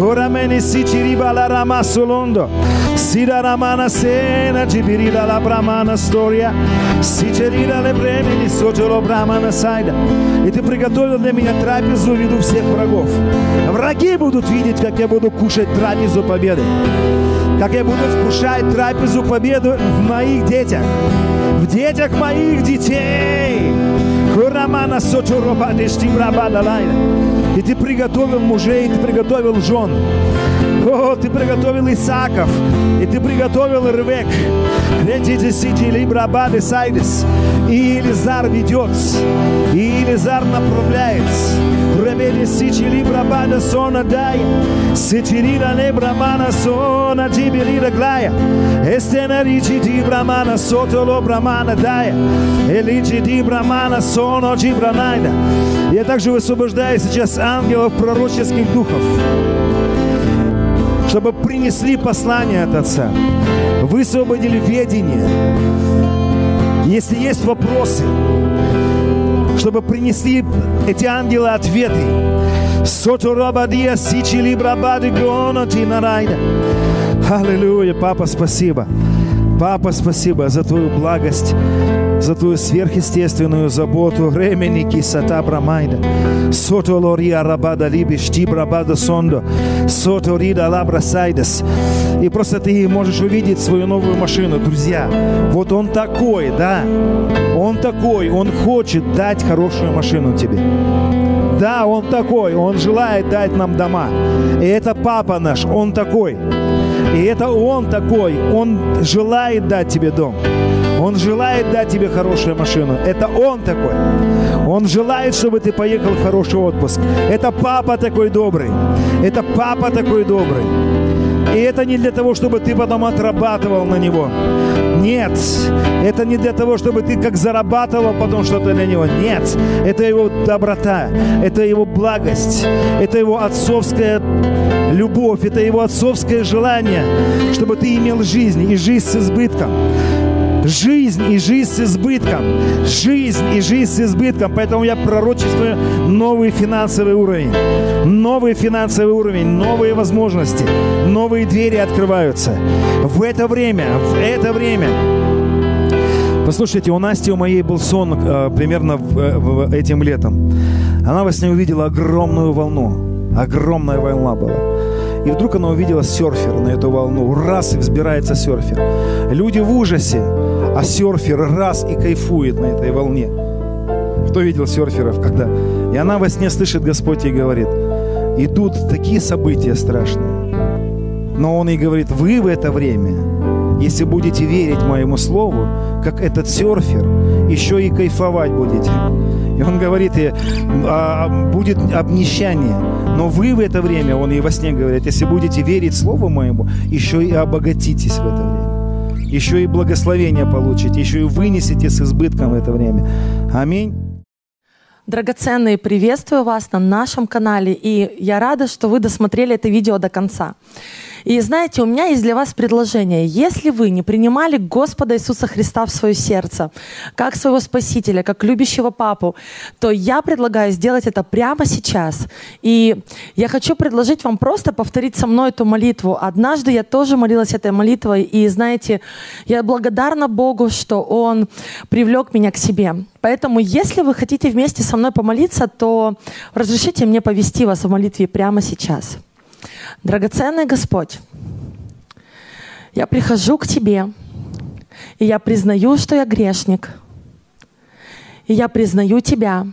Урамени сичириба ла рама сулондо. Сида рамана сена джибирида ла брамана стория. Сичерида ле бремени сочело брамана сайда. И Ты приготовил для меня трапезу в виду всех врагов. Враги будут видеть, как я буду кушать трапезу победы. Как я буду вкушать трапезу победы в моих детях. В детях моих детей. И ты приготовил мужей, ты приготовил жен. О, ты приготовил Исаков, и ты приготовил Рвек. Либрабады сайдес. И Елизар ведет, и Елизар направляет. Ремели сичи либрабада сона дая. Сичирида лебрамана сона джибирида глая. Эстена ричи ди брамана сотоло брамана дая. Эличи ди брамана соно джибранайда. Я также высвобождаю сейчас ангелов пророческих духов чтобы принесли послание от Отца, высвободили ведение, Если есть вопросы, чтобы принесли эти ангелы ответы. Соторабадия сичили брабады гонати нарайда. Аллилуйя, папа, спасибо. Папа, спасибо за твою благость, за твою сверхъестественную заботу. Ремени кисата брамайда. Сото лория рабада либи шти брабада сондо. Сото рида лабра сайдес. И просто ты можешь увидеть свою новую машину. Друзья, вот он такой, да? Он такой, он хочет дать хорошую машину тебе. Да, он такой, он желает дать нам дома. И это папа наш, он такой. И это Он такой. Он желает дать тебе дом. Он желает дать тебе хорошую машину. Это Он такой. Он желает, чтобы ты поехал в хороший отпуск. Это папа такой добрый. Это папа такой добрый. И это не для того, чтобы ты потом отрабатывал на него. Нет, это не для того, чтобы ты как зарабатывал потом что-то для него. Нет, это его доброта, это его благость, это его отцовская любовь, это его отцовское желание, чтобы ты имел жизнь и жизнь с избытком. Жизнь и жизнь с избытком. Жизнь и жизнь с избытком. Поэтому я пророчествую новый финансовый уровень. Новый финансовый уровень, новые возможности, новые двери открываются. В это время, в это время Послушайте, у Насти, у моей был сон э, примерно в, э, в, этим летом. Она во сне увидела огромную волну. Огромная волна была. И вдруг она увидела серфер на эту волну. Раз, и взбирается серфер. Люди в ужасе, а серфер раз и кайфует на этой волне. Кто видел серферов когда? И она во сне слышит Господь и говорит, идут такие события страшные. Но он ей говорит, вы в это время, если будете верить моему слову, как этот серфер, еще и кайфовать будете. И он говорит, и, а, будет обнищание. Но вы в это время, он и во сне говорит, если будете верить Слову моему, еще и обогатитесь в это время. Еще и благословение получите, еще и вынесете с избытком это время. Аминь. Драгоценные, приветствую вас на нашем канале, и я рада, что вы досмотрели это видео до конца. И знаете, у меня есть для вас предложение. Если вы не принимали Господа Иисуса Христа в свое сердце, как своего Спасителя, как любящего Папу, то я предлагаю сделать это прямо сейчас. И я хочу предложить вам просто повторить со мной эту молитву. Однажды я тоже молилась этой молитвой, и знаете, я благодарна Богу, что Он привлек меня к себе. Поэтому, если вы хотите вместе со мной помолиться, то разрешите мне повести вас в молитве прямо сейчас. Драгоценный Господь, я прихожу к Тебе, и я признаю, что я грешник, и я признаю Тебя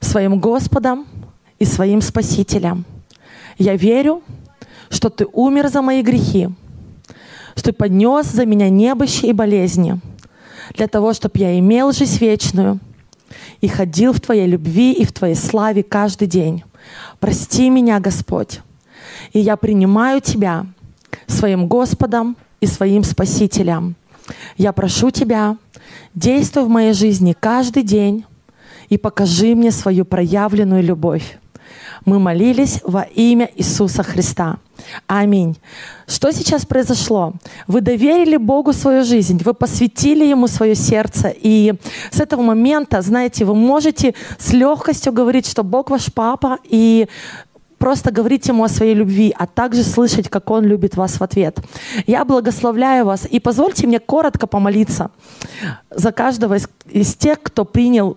своим Господом и своим Спасителем. Я верю, что Ты умер за мои грехи, что Ты поднес за меня небыщи и болезни, для того, чтобы я имел жизнь вечную и ходил в Твоей любви и в Твоей славе каждый день. Прости меня, Господь, и я принимаю Тебя своим Господом и своим Спасителем. Я прошу Тебя, действуй в моей жизни каждый день и покажи мне свою проявленную любовь. Мы молились во имя Иисуса Христа. Аминь. Что сейчас произошло? Вы доверили Богу свою жизнь, вы посвятили Ему свое сердце, и с этого момента, знаете, вы можете с легкостью говорить, что Бог ваш папа, и просто говорить Ему о своей любви, а также слышать, как Он любит вас в ответ. Я благословляю вас и позвольте мне коротко помолиться за каждого из, тех, кто принял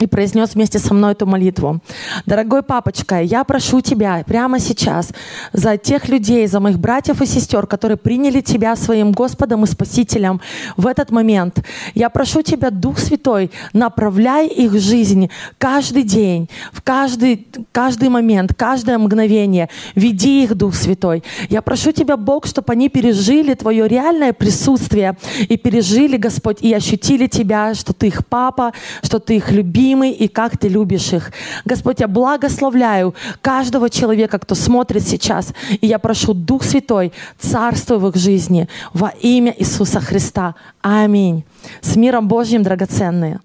и произнес вместе со мной эту молитву. Дорогой папочка, я прошу тебя прямо сейчас за тех людей, за моих братьев и сестер, которые приняли тебя своим Господом и Спасителем в этот момент. Я прошу тебя, Дух Святой, направляй их жизнь каждый день, в каждый, каждый момент, каждое мгновение. Веди их, Дух Святой. Я прошу тебя, Бог, чтобы они пережили твое реальное присутствие и пережили, Господь, и ощутили тебя, что ты их папа, что ты их любишь, любимый и как ты любишь их. Господь, я благословляю каждого человека, кто смотрит сейчас. И я прошу Дух Святой, царствуй в их жизни во имя Иисуса Христа. Аминь. С миром Божьим, драгоценные.